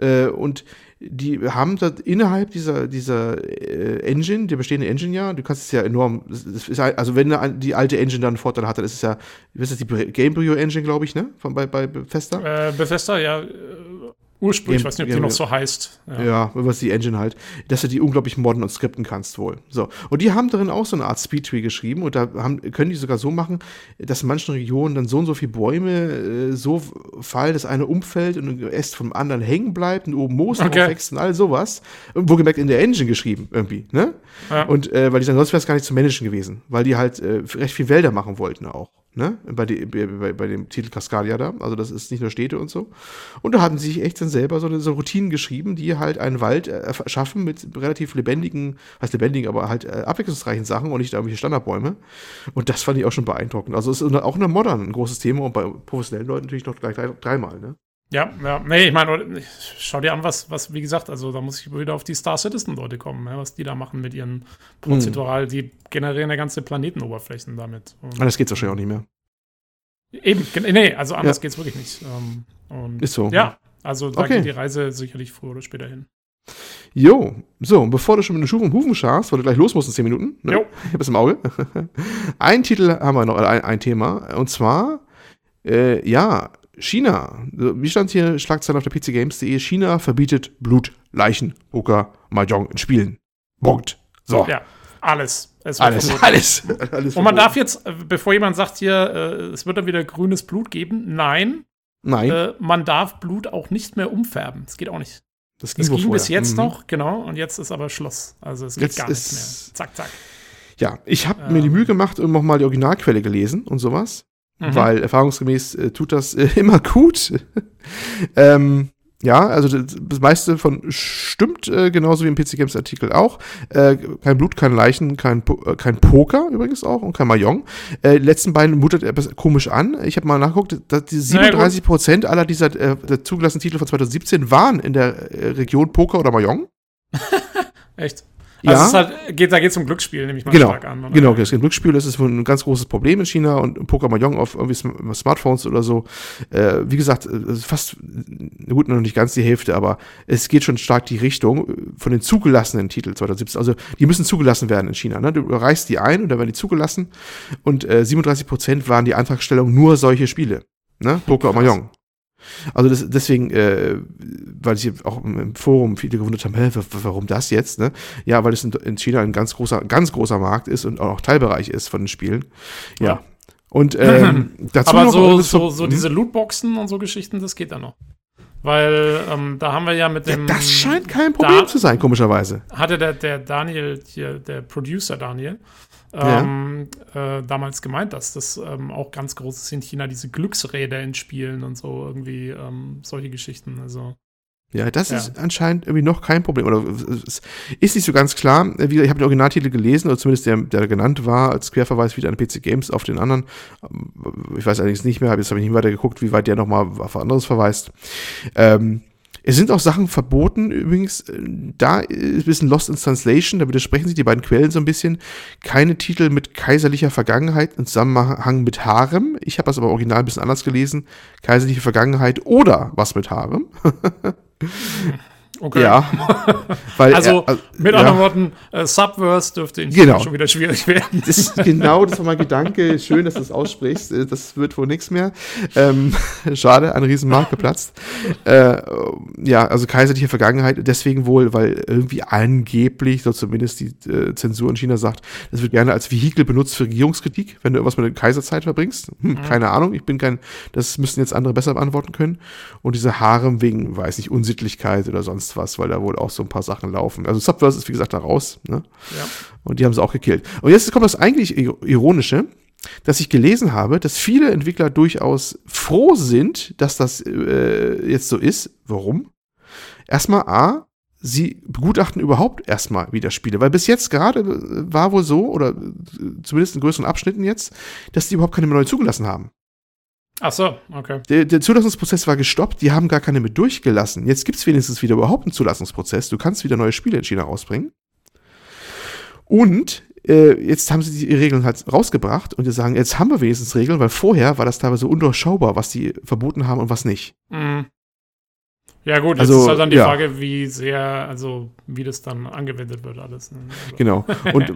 Äh, und die haben da innerhalb dieser, dieser äh, Engine, der bestehende Engine ja, du kannst es ja enorm, ist, also wenn die alte Engine dann einen Vorteil hat, dann ist es ja, wie ist das, die Gamebryo Engine, glaube ich, ne? Von, bei, bei Bethesda? Äh, Bethesda, ja. Ursprünglich, ich weiß nicht, ob die noch so heißt. Ja, ja was die Engine halt, dass du die unglaublich modden und skripten kannst wohl. So. Und die haben darin auch so eine Art Speedtree geschrieben und da haben, können die sogar so machen, dass in manchen Regionen dann so und so viele Bäume äh, so fallen, dass eine umfällt und ein Äst vom anderen hängen bleibt und oben Moos okay. wächst und all sowas. Wo gemerkt in der Engine geschrieben irgendwie, ne? Ja. Und äh, weil die sagen, sonst wäre es gar nicht zu managen gewesen, weil die halt äh, recht viel Wälder machen wollten auch ne? Bei, die, bei, bei, dem Titel Cascadia da. Also das ist nicht nur Städte und so. Und da hatten sie sich echt dann selber so, eine, so Routinen geschrieben, die halt einen Wald äh, erschaffen mit relativ lebendigen, heißt lebendigen, aber halt äh, abwechslungsreichen Sachen und nicht irgendwelche Standardbäume. Und das fand ich auch schon beeindruckend. Also es ist auch in der Modern ein großes Thema und bei professionellen Leuten natürlich noch gleich dreimal, ne? Ja, ja, nee, ich meine, schau dir an, was, was, wie gesagt, also da muss ich wieder auf die Star Citizen-Leute kommen, was die da machen mit ihren prozedural, mhm. die generieren ja ganze Planetenoberflächen damit. Und, das geht wahrscheinlich auch nicht mehr. Eben, nee, also anders ja. geht's wirklich nicht. Ähm, Ist so. Ja, also da okay. geht die Reise sicherlich früher oder später hin. Jo, so, bevor du schon mit den Schuhen und Hufen scharst, weil du gleich los musst in 10 Minuten. Ne? Jo. Ich hab es im Auge. *laughs* ein Titel haben wir noch, ein, ein Thema, und zwar, äh, ja, China. Wie stand hier Schlagzeilen auf der pcgames.de? China verbietet Blut, Leichen, Poker, Mahjong in Spielen. Punkt. So. Ja, alles. alles, alles, *laughs* alles. Und man darf jetzt, äh, bevor jemand sagt hier, äh, es wird dann wieder grünes Blut geben, nein. Nein. Äh, man darf Blut auch nicht mehr umfärben. Das geht auch nicht. Das ging, das ging bis jetzt mhm. noch, genau. Und jetzt ist aber Schluss. Also es geht jetzt gar nichts mehr. Zack, zack. Ja, ich habe ähm. mir die Mühe gemacht und nochmal die Originalquelle gelesen und sowas. Mhm. Weil erfahrungsgemäß äh, tut das äh, *laughs* immer gut. ähm, ja, also das meiste von stimmt, äh, genauso wie im PC Games Artikel auch. Äh, kein Blut, kein Leichen, kein, äh, kein Poker übrigens auch und kein Mahjong. Äh, die letzten beiden mutet etwas komisch an. Ich habe mal nachgeguckt, dass die 37 Prozent aller dieser äh, zugelassenen Titel von 2017 waren in der äh, Region Poker oder Mahjong. *laughs* Echt? Also ja. Halt, geht, da geht es um Glücksspiel, nehme ich mal genau. stark an. Oder? Genau, es geht um Glücksspiel, das ist ein ganz großes Problem in China und Poker Mahjong auf irgendwie Smartphones oder so. Äh, wie gesagt, äh, fast, gut, noch nicht ganz die Hälfte, aber es geht schon stark die Richtung äh, von den zugelassenen Titeln 2017. Also die müssen zugelassen werden in China. Ne? Du reichst die ein und dann werden die zugelassen und äh, 37 Prozent waren die Antragstellung nur solche Spiele. Ne? Poker und Mahjong. Also das, deswegen, äh, weil sich auch im Forum viele gewundert haben, hä, warum das jetzt? Ne? Ja, weil es in, China ein ganz großer, ganz großer Markt ist und auch Teilbereich ist von den Spielen. Ja. ja. Und ähm, *laughs* dazu Aber noch so, so, so diese Lootboxen und so Geschichten, das geht dann noch. Weil ähm, da haben wir ja mit dem. Ja, das scheint kein Problem da zu sein, komischerweise. Hatte der, der Daniel, hier, der Producer Daniel, ähm, ja. äh, damals gemeint, dass das ähm, auch ganz groß ist in China, diese Glücksräder in Spielen und so irgendwie ähm, solche Geschichten. Also. Ja, das ja. ist anscheinend irgendwie noch kein Problem. Oder es ist nicht so ganz klar. Ich habe den Originaltitel gelesen, oder zumindest der, der genannt war, als Querverweis wieder an PC Games auf den anderen. Ich weiß allerdings nicht mehr, jetzt habe ich nicht weiter geguckt, wie weit der nochmal auf anderes verweist. Ähm, Es sind auch Sachen verboten, übrigens, äh, da ist ein bisschen Lost in Translation, da widersprechen sich die beiden Quellen so ein bisschen. Keine Titel mit kaiserlicher Vergangenheit im Zusammenhang mit Harem. Ich habe das aber original ein bisschen anders gelesen. Kaiserliche Vergangenheit oder was mit Harem. *laughs* Okay. Ja. *laughs* Weil also, er, also mit ja. anderen Worten, äh, Subverse dürfte in genau. schon wieder schwierig *laughs* werden. Das, genau, das war mein Gedanke. Schön, dass du es aussprichst. Äh, das wird wohl nichts mehr. Ähm, *laughs* schade, ein Riesenmarkt geplatzt. Äh, ja, also kaiserliche Vergangenheit. Deswegen wohl, weil irgendwie angeblich, so zumindest die äh, Zensur in China sagt, das wird gerne als Vehikel benutzt für Regierungskritik, wenn du irgendwas mit der Kaiserzeit verbringst. Hm, mhm. Keine Ahnung, ich bin kein, das müssten jetzt andere besser beantworten können. Und diese Harem wegen, weiß nicht, Unsittlichkeit oder sonst sonst was, weil da wohl auch so ein paar Sachen laufen. Also Subverse ist, wie gesagt, da raus. Ne? Ja. Und die haben sie auch gekillt. Und jetzt kommt das eigentlich Ironische, dass ich gelesen habe, dass viele Entwickler durchaus froh sind, dass das äh, jetzt so ist. Warum? Erstmal A, sie begutachten überhaupt erstmal wieder Spiele, weil bis jetzt gerade äh, war wohl so, oder äh, zumindest in größeren Abschnitten jetzt, dass die überhaupt keine mehr neu zugelassen haben. Ach so, okay. Der, der, Zulassungsprozess war gestoppt, die haben gar keine mehr durchgelassen. Jetzt gibt es wenigstens wieder überhaupt einen Zulassungsprozess. Du kannst wieder neue Spiele in China rausbringen. Und äh, jetzt haben sie die Regeln halt rausgebracht und die sagen, jetzt haben wir wenigstens Regeln, weil vorher war das teilweise undurchschaubar, was die verboten haben und was nicht. Mhm. Ja, gut, also, ist halt dann die ja. Frage, wie sehr, also wie das dann angewendet wird, alles. Ne? Genau. *laughs* Und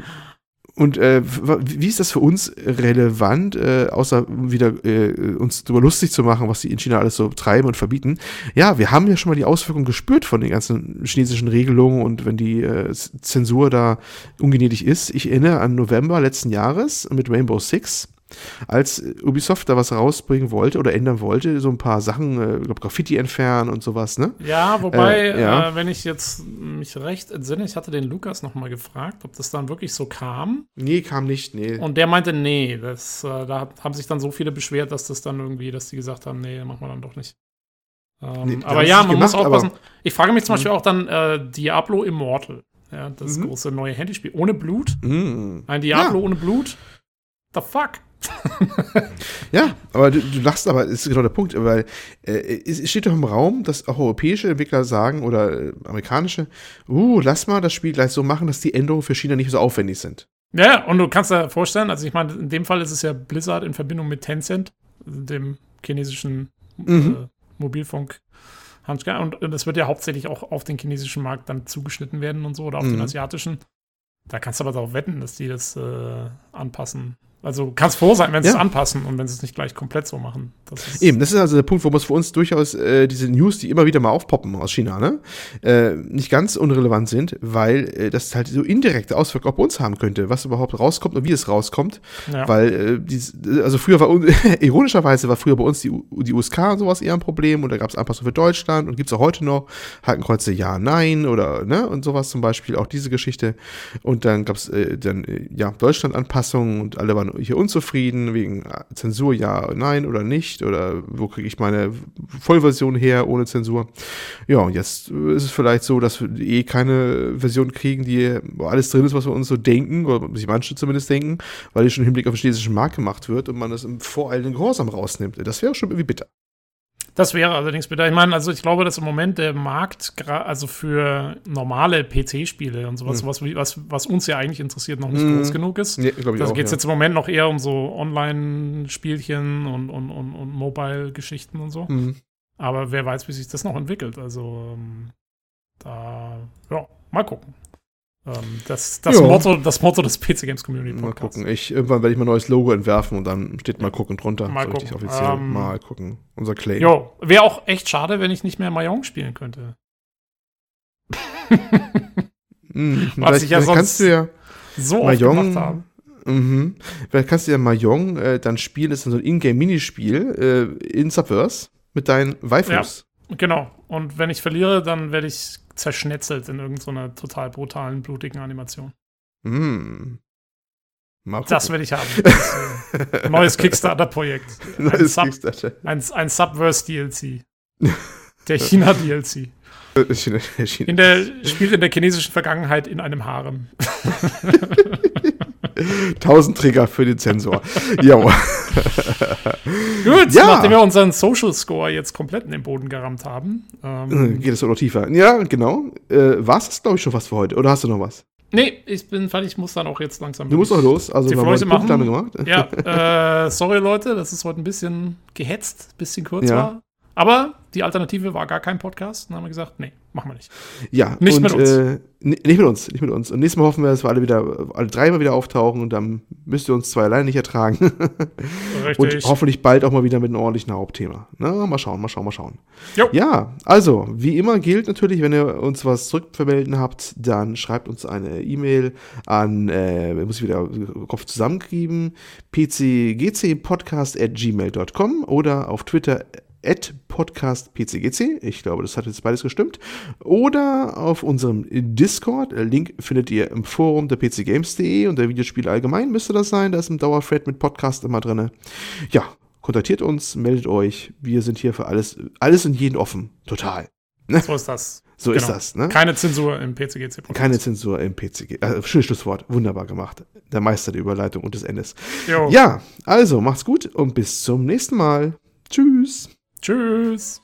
Und äh, wie ist das für uns relevant, äh, außer wieder äh, uns darüber lustig zu machen, was die in China alles so treiben und verbieten? Ja, wir haben ja schon mal die Auswirkungen gespürt von den ganzen chinesischen Regelungen und wenn die äh, Zensur da ungnädig ist. Ich erinnere an November letzten Jahres mit Rainbow Six als Ubisoft da was rausbringen wollte oder ändern wollte, so ein paar Sachen, äh, glaube Graffiti entfernen und sowas, ne? Ja, wobei, äh, ja. Äh, wenn ich jetzt mich recht entsinne, ich hatte den Lukas nochmal gefragt, ob das dann wirklich so kam. Nee, kam nicht, nee. Und der meinte, nee, das, äh, da haben sich dann so viele beschwert, dass das dann irgendwie, dass die gesagt haben, nee, machen wir dann doch nicht. Ähm, nee, aber ja, man gemacht, muss aufpassen. Ich frage mich zum Beispiel mhm. auch dann äh, Diablo Immortal. Ja, das mhm. große neue Handyspiel. Ohne Blut. Mhm. Ein Diablo ja. ohne Blut. The fuck? *laughs* ja, aber du, du lachst, aber das ist genau der Punkt, weil äh, es steht doch im Raum, dass auch europäische Entwickler sagen oder äh, amerikanische, uh, lass mal das Spiel gleich so machen, dass die Änderungen für China nicht so aufwendig sind. Ja, und du kannst dir vorstellen, also ich meine, in dem Fall ist es ja Blizzard in Verbindung mit Tencent, dem chinesischen mhm. äh, Mobilfunk. Und, es wird ja hauptsächlich auch auf den chinesischen Markt dann zugeschnitten werden und so oder auf mhm. den asiatischen. Da kannst du aber darauf wetten, dass die das äh, anpassen. Also kannst froh sein, wenn sie ja. es anpassen und wenn sie es nicht gleich komplett so machen. Das Eben, das ist also der Punkt, wo es für uns durchaus äh, diese News, die immer wieder mal aufpoppen aus China, ne, äh, nicht ganz unrelevant sind, weil äh, das halt so indirekte Auswirkungen auf uns haben könnte, was überhaupt rauskommt und wie es rauskommt. Ja. Weil, äh, die, also früher war, *laughs* ironischerweise war früher bei uns die, die USK und sowas eher ein Problem und da gab es Anpassungen für Deutschland und gibt es auch heute noch Hakenkreuze Ja, Nein oder, ne, und sowas zum Beispiel, auch diese Geschichte. Und dann gab es äh, dann, äh, ja, Deutschland-Anpassungen und alle waren waren hier unzufrieden wegen Zensur, ja, nein oder nicht oder wo kriege ich meine Vollversion her ohne Zensur. Ja, und jetzt ist es vielleicht so, dass wir eh keine Version kriegen, die alles drin ist, was wir uns so denken oder sich manche zumindest denken, weil die schon im Hinblick auf den chinesischen Markt gemacht wird und man das im voreilenden Gehorsam rausnimmt. Das wäre schon irgendwie bitter. Das wäre allerdings bitter. Ich meine, also ich glaube, dass im Moment der Markt, also für normale PC-Spiele und sowas, mhm. was, was, was uns ja eigentlich interessiert, noch nicht mhm. groß genug ist. Nee, da geht es ja. jetzt im Moment noch eher um so Online-Spielchen und, und, und, und Mobile-Geschichten und so. Mhm. Aber wer weiß, wie sich das noch entwickelt. Also ähm, da, ja, mal gucken. Ähm, das, das, Motto, das Motto des PC Games Community Podcasts. Mal gucken. Ich, irgendwann werde ich mal ein neues Logo entwerfen und dann steht mal gucken drunter. Mal so gucken. offiziell. Ähm, mal gucken. Unser Claim. Jo, wäre auch echt schade, wenn ich nicht mehr Mayong spielen könnte. *laughs* hm, Was ich ja sonst kannst du ja so Mahjong, oft gemacht habe. Mhm. Vielleicht kannst du ja Mahjong äh, dann spielen, das ist so ein Ingame-Minispiel äh, in Subverse mit deinen Waifus. Ja, genau. Und wenn ich verliere, dann werde ich zerschnetzelt in irgendeiner total brutalen, blutigen Animation. Mm. Das will ich haben. *laughs* Das, äh, neues Kickstarter-Projekt. *laughs* Neues Sub, Kickstarter. Ein, ein Subverse-DLC. Der China-DLC. *laughs* In der, spielt in der chinesischen Vergangenheit in einem Harem. *laughs* 1000 Trigger für den Sensor. jo. Gut, ja. nachdem wir unseren Social Score jetzt komplett in den Boden gerammt haben. Ähm, Geht es noch tiefer? Ja, genau. Äh, War es glaube ich, schon was für heute? Oder hast du noch was? Nee, ich bin fertig, ich muss dann auch jetzt langsam. Du musst auch los, also die Leute machen. Gemacht. Ja, *laughs* äh, sorry Leute, das ist heute ein bisschen gehetzt, ein bisschen kurz ja. war. Aber die Alternative war gar kein Podcast. Dann haben wir gesagt, nee, machen wir nicht. Ja, nicht und, mit uns. Äh, nicht mit uns, nicht mit uns. Und nächstes Mal hoffen wir, dass wir alle wieder, alle dreimal wieder auftauchen und dann müsst ihr uns zwei alleine nicht ertragen. *laughs* Richtig. Und hoffentlich bald auch mal wieder mit einem ordentlichen Hauptthema. Na, mal schauen, mal schauen, mal schauen. Jo. Ja, also, wie immer gilt natürlich, wenn ihr uns was zurückvermelden habt, dann schreibt uns eine E-Mail an, äh, muss ich wieder Kopf zusammenkriegen, pcgcpodcast at gmail.com oder auf Twitter podcastpcgc. Ich glaube, das hat jetzt beides gestimmt. Oder auf unserem Discord. Link findet ihr im Forum der pcgames.de und der Videospiele allgemein müsste das sein. Da ist ein Dauerthread mit Podcast immer drin. Ja, kontaktiert uns, meldet euch. Wir sind hier für alles, alles und jeden offen. Total. Ne? So ist das. So genau. ist das. Ne? Keine Zensur im PCGC. -Podcast. Keine Zensur im PCG. Äh, schönes Schlusswort. Wunderbar gemacht. Der Meister der Überleitung und des Endes. Jo. Ja, also macht's gut und bis zum nächsten Mal. Tschüss. Tschüss.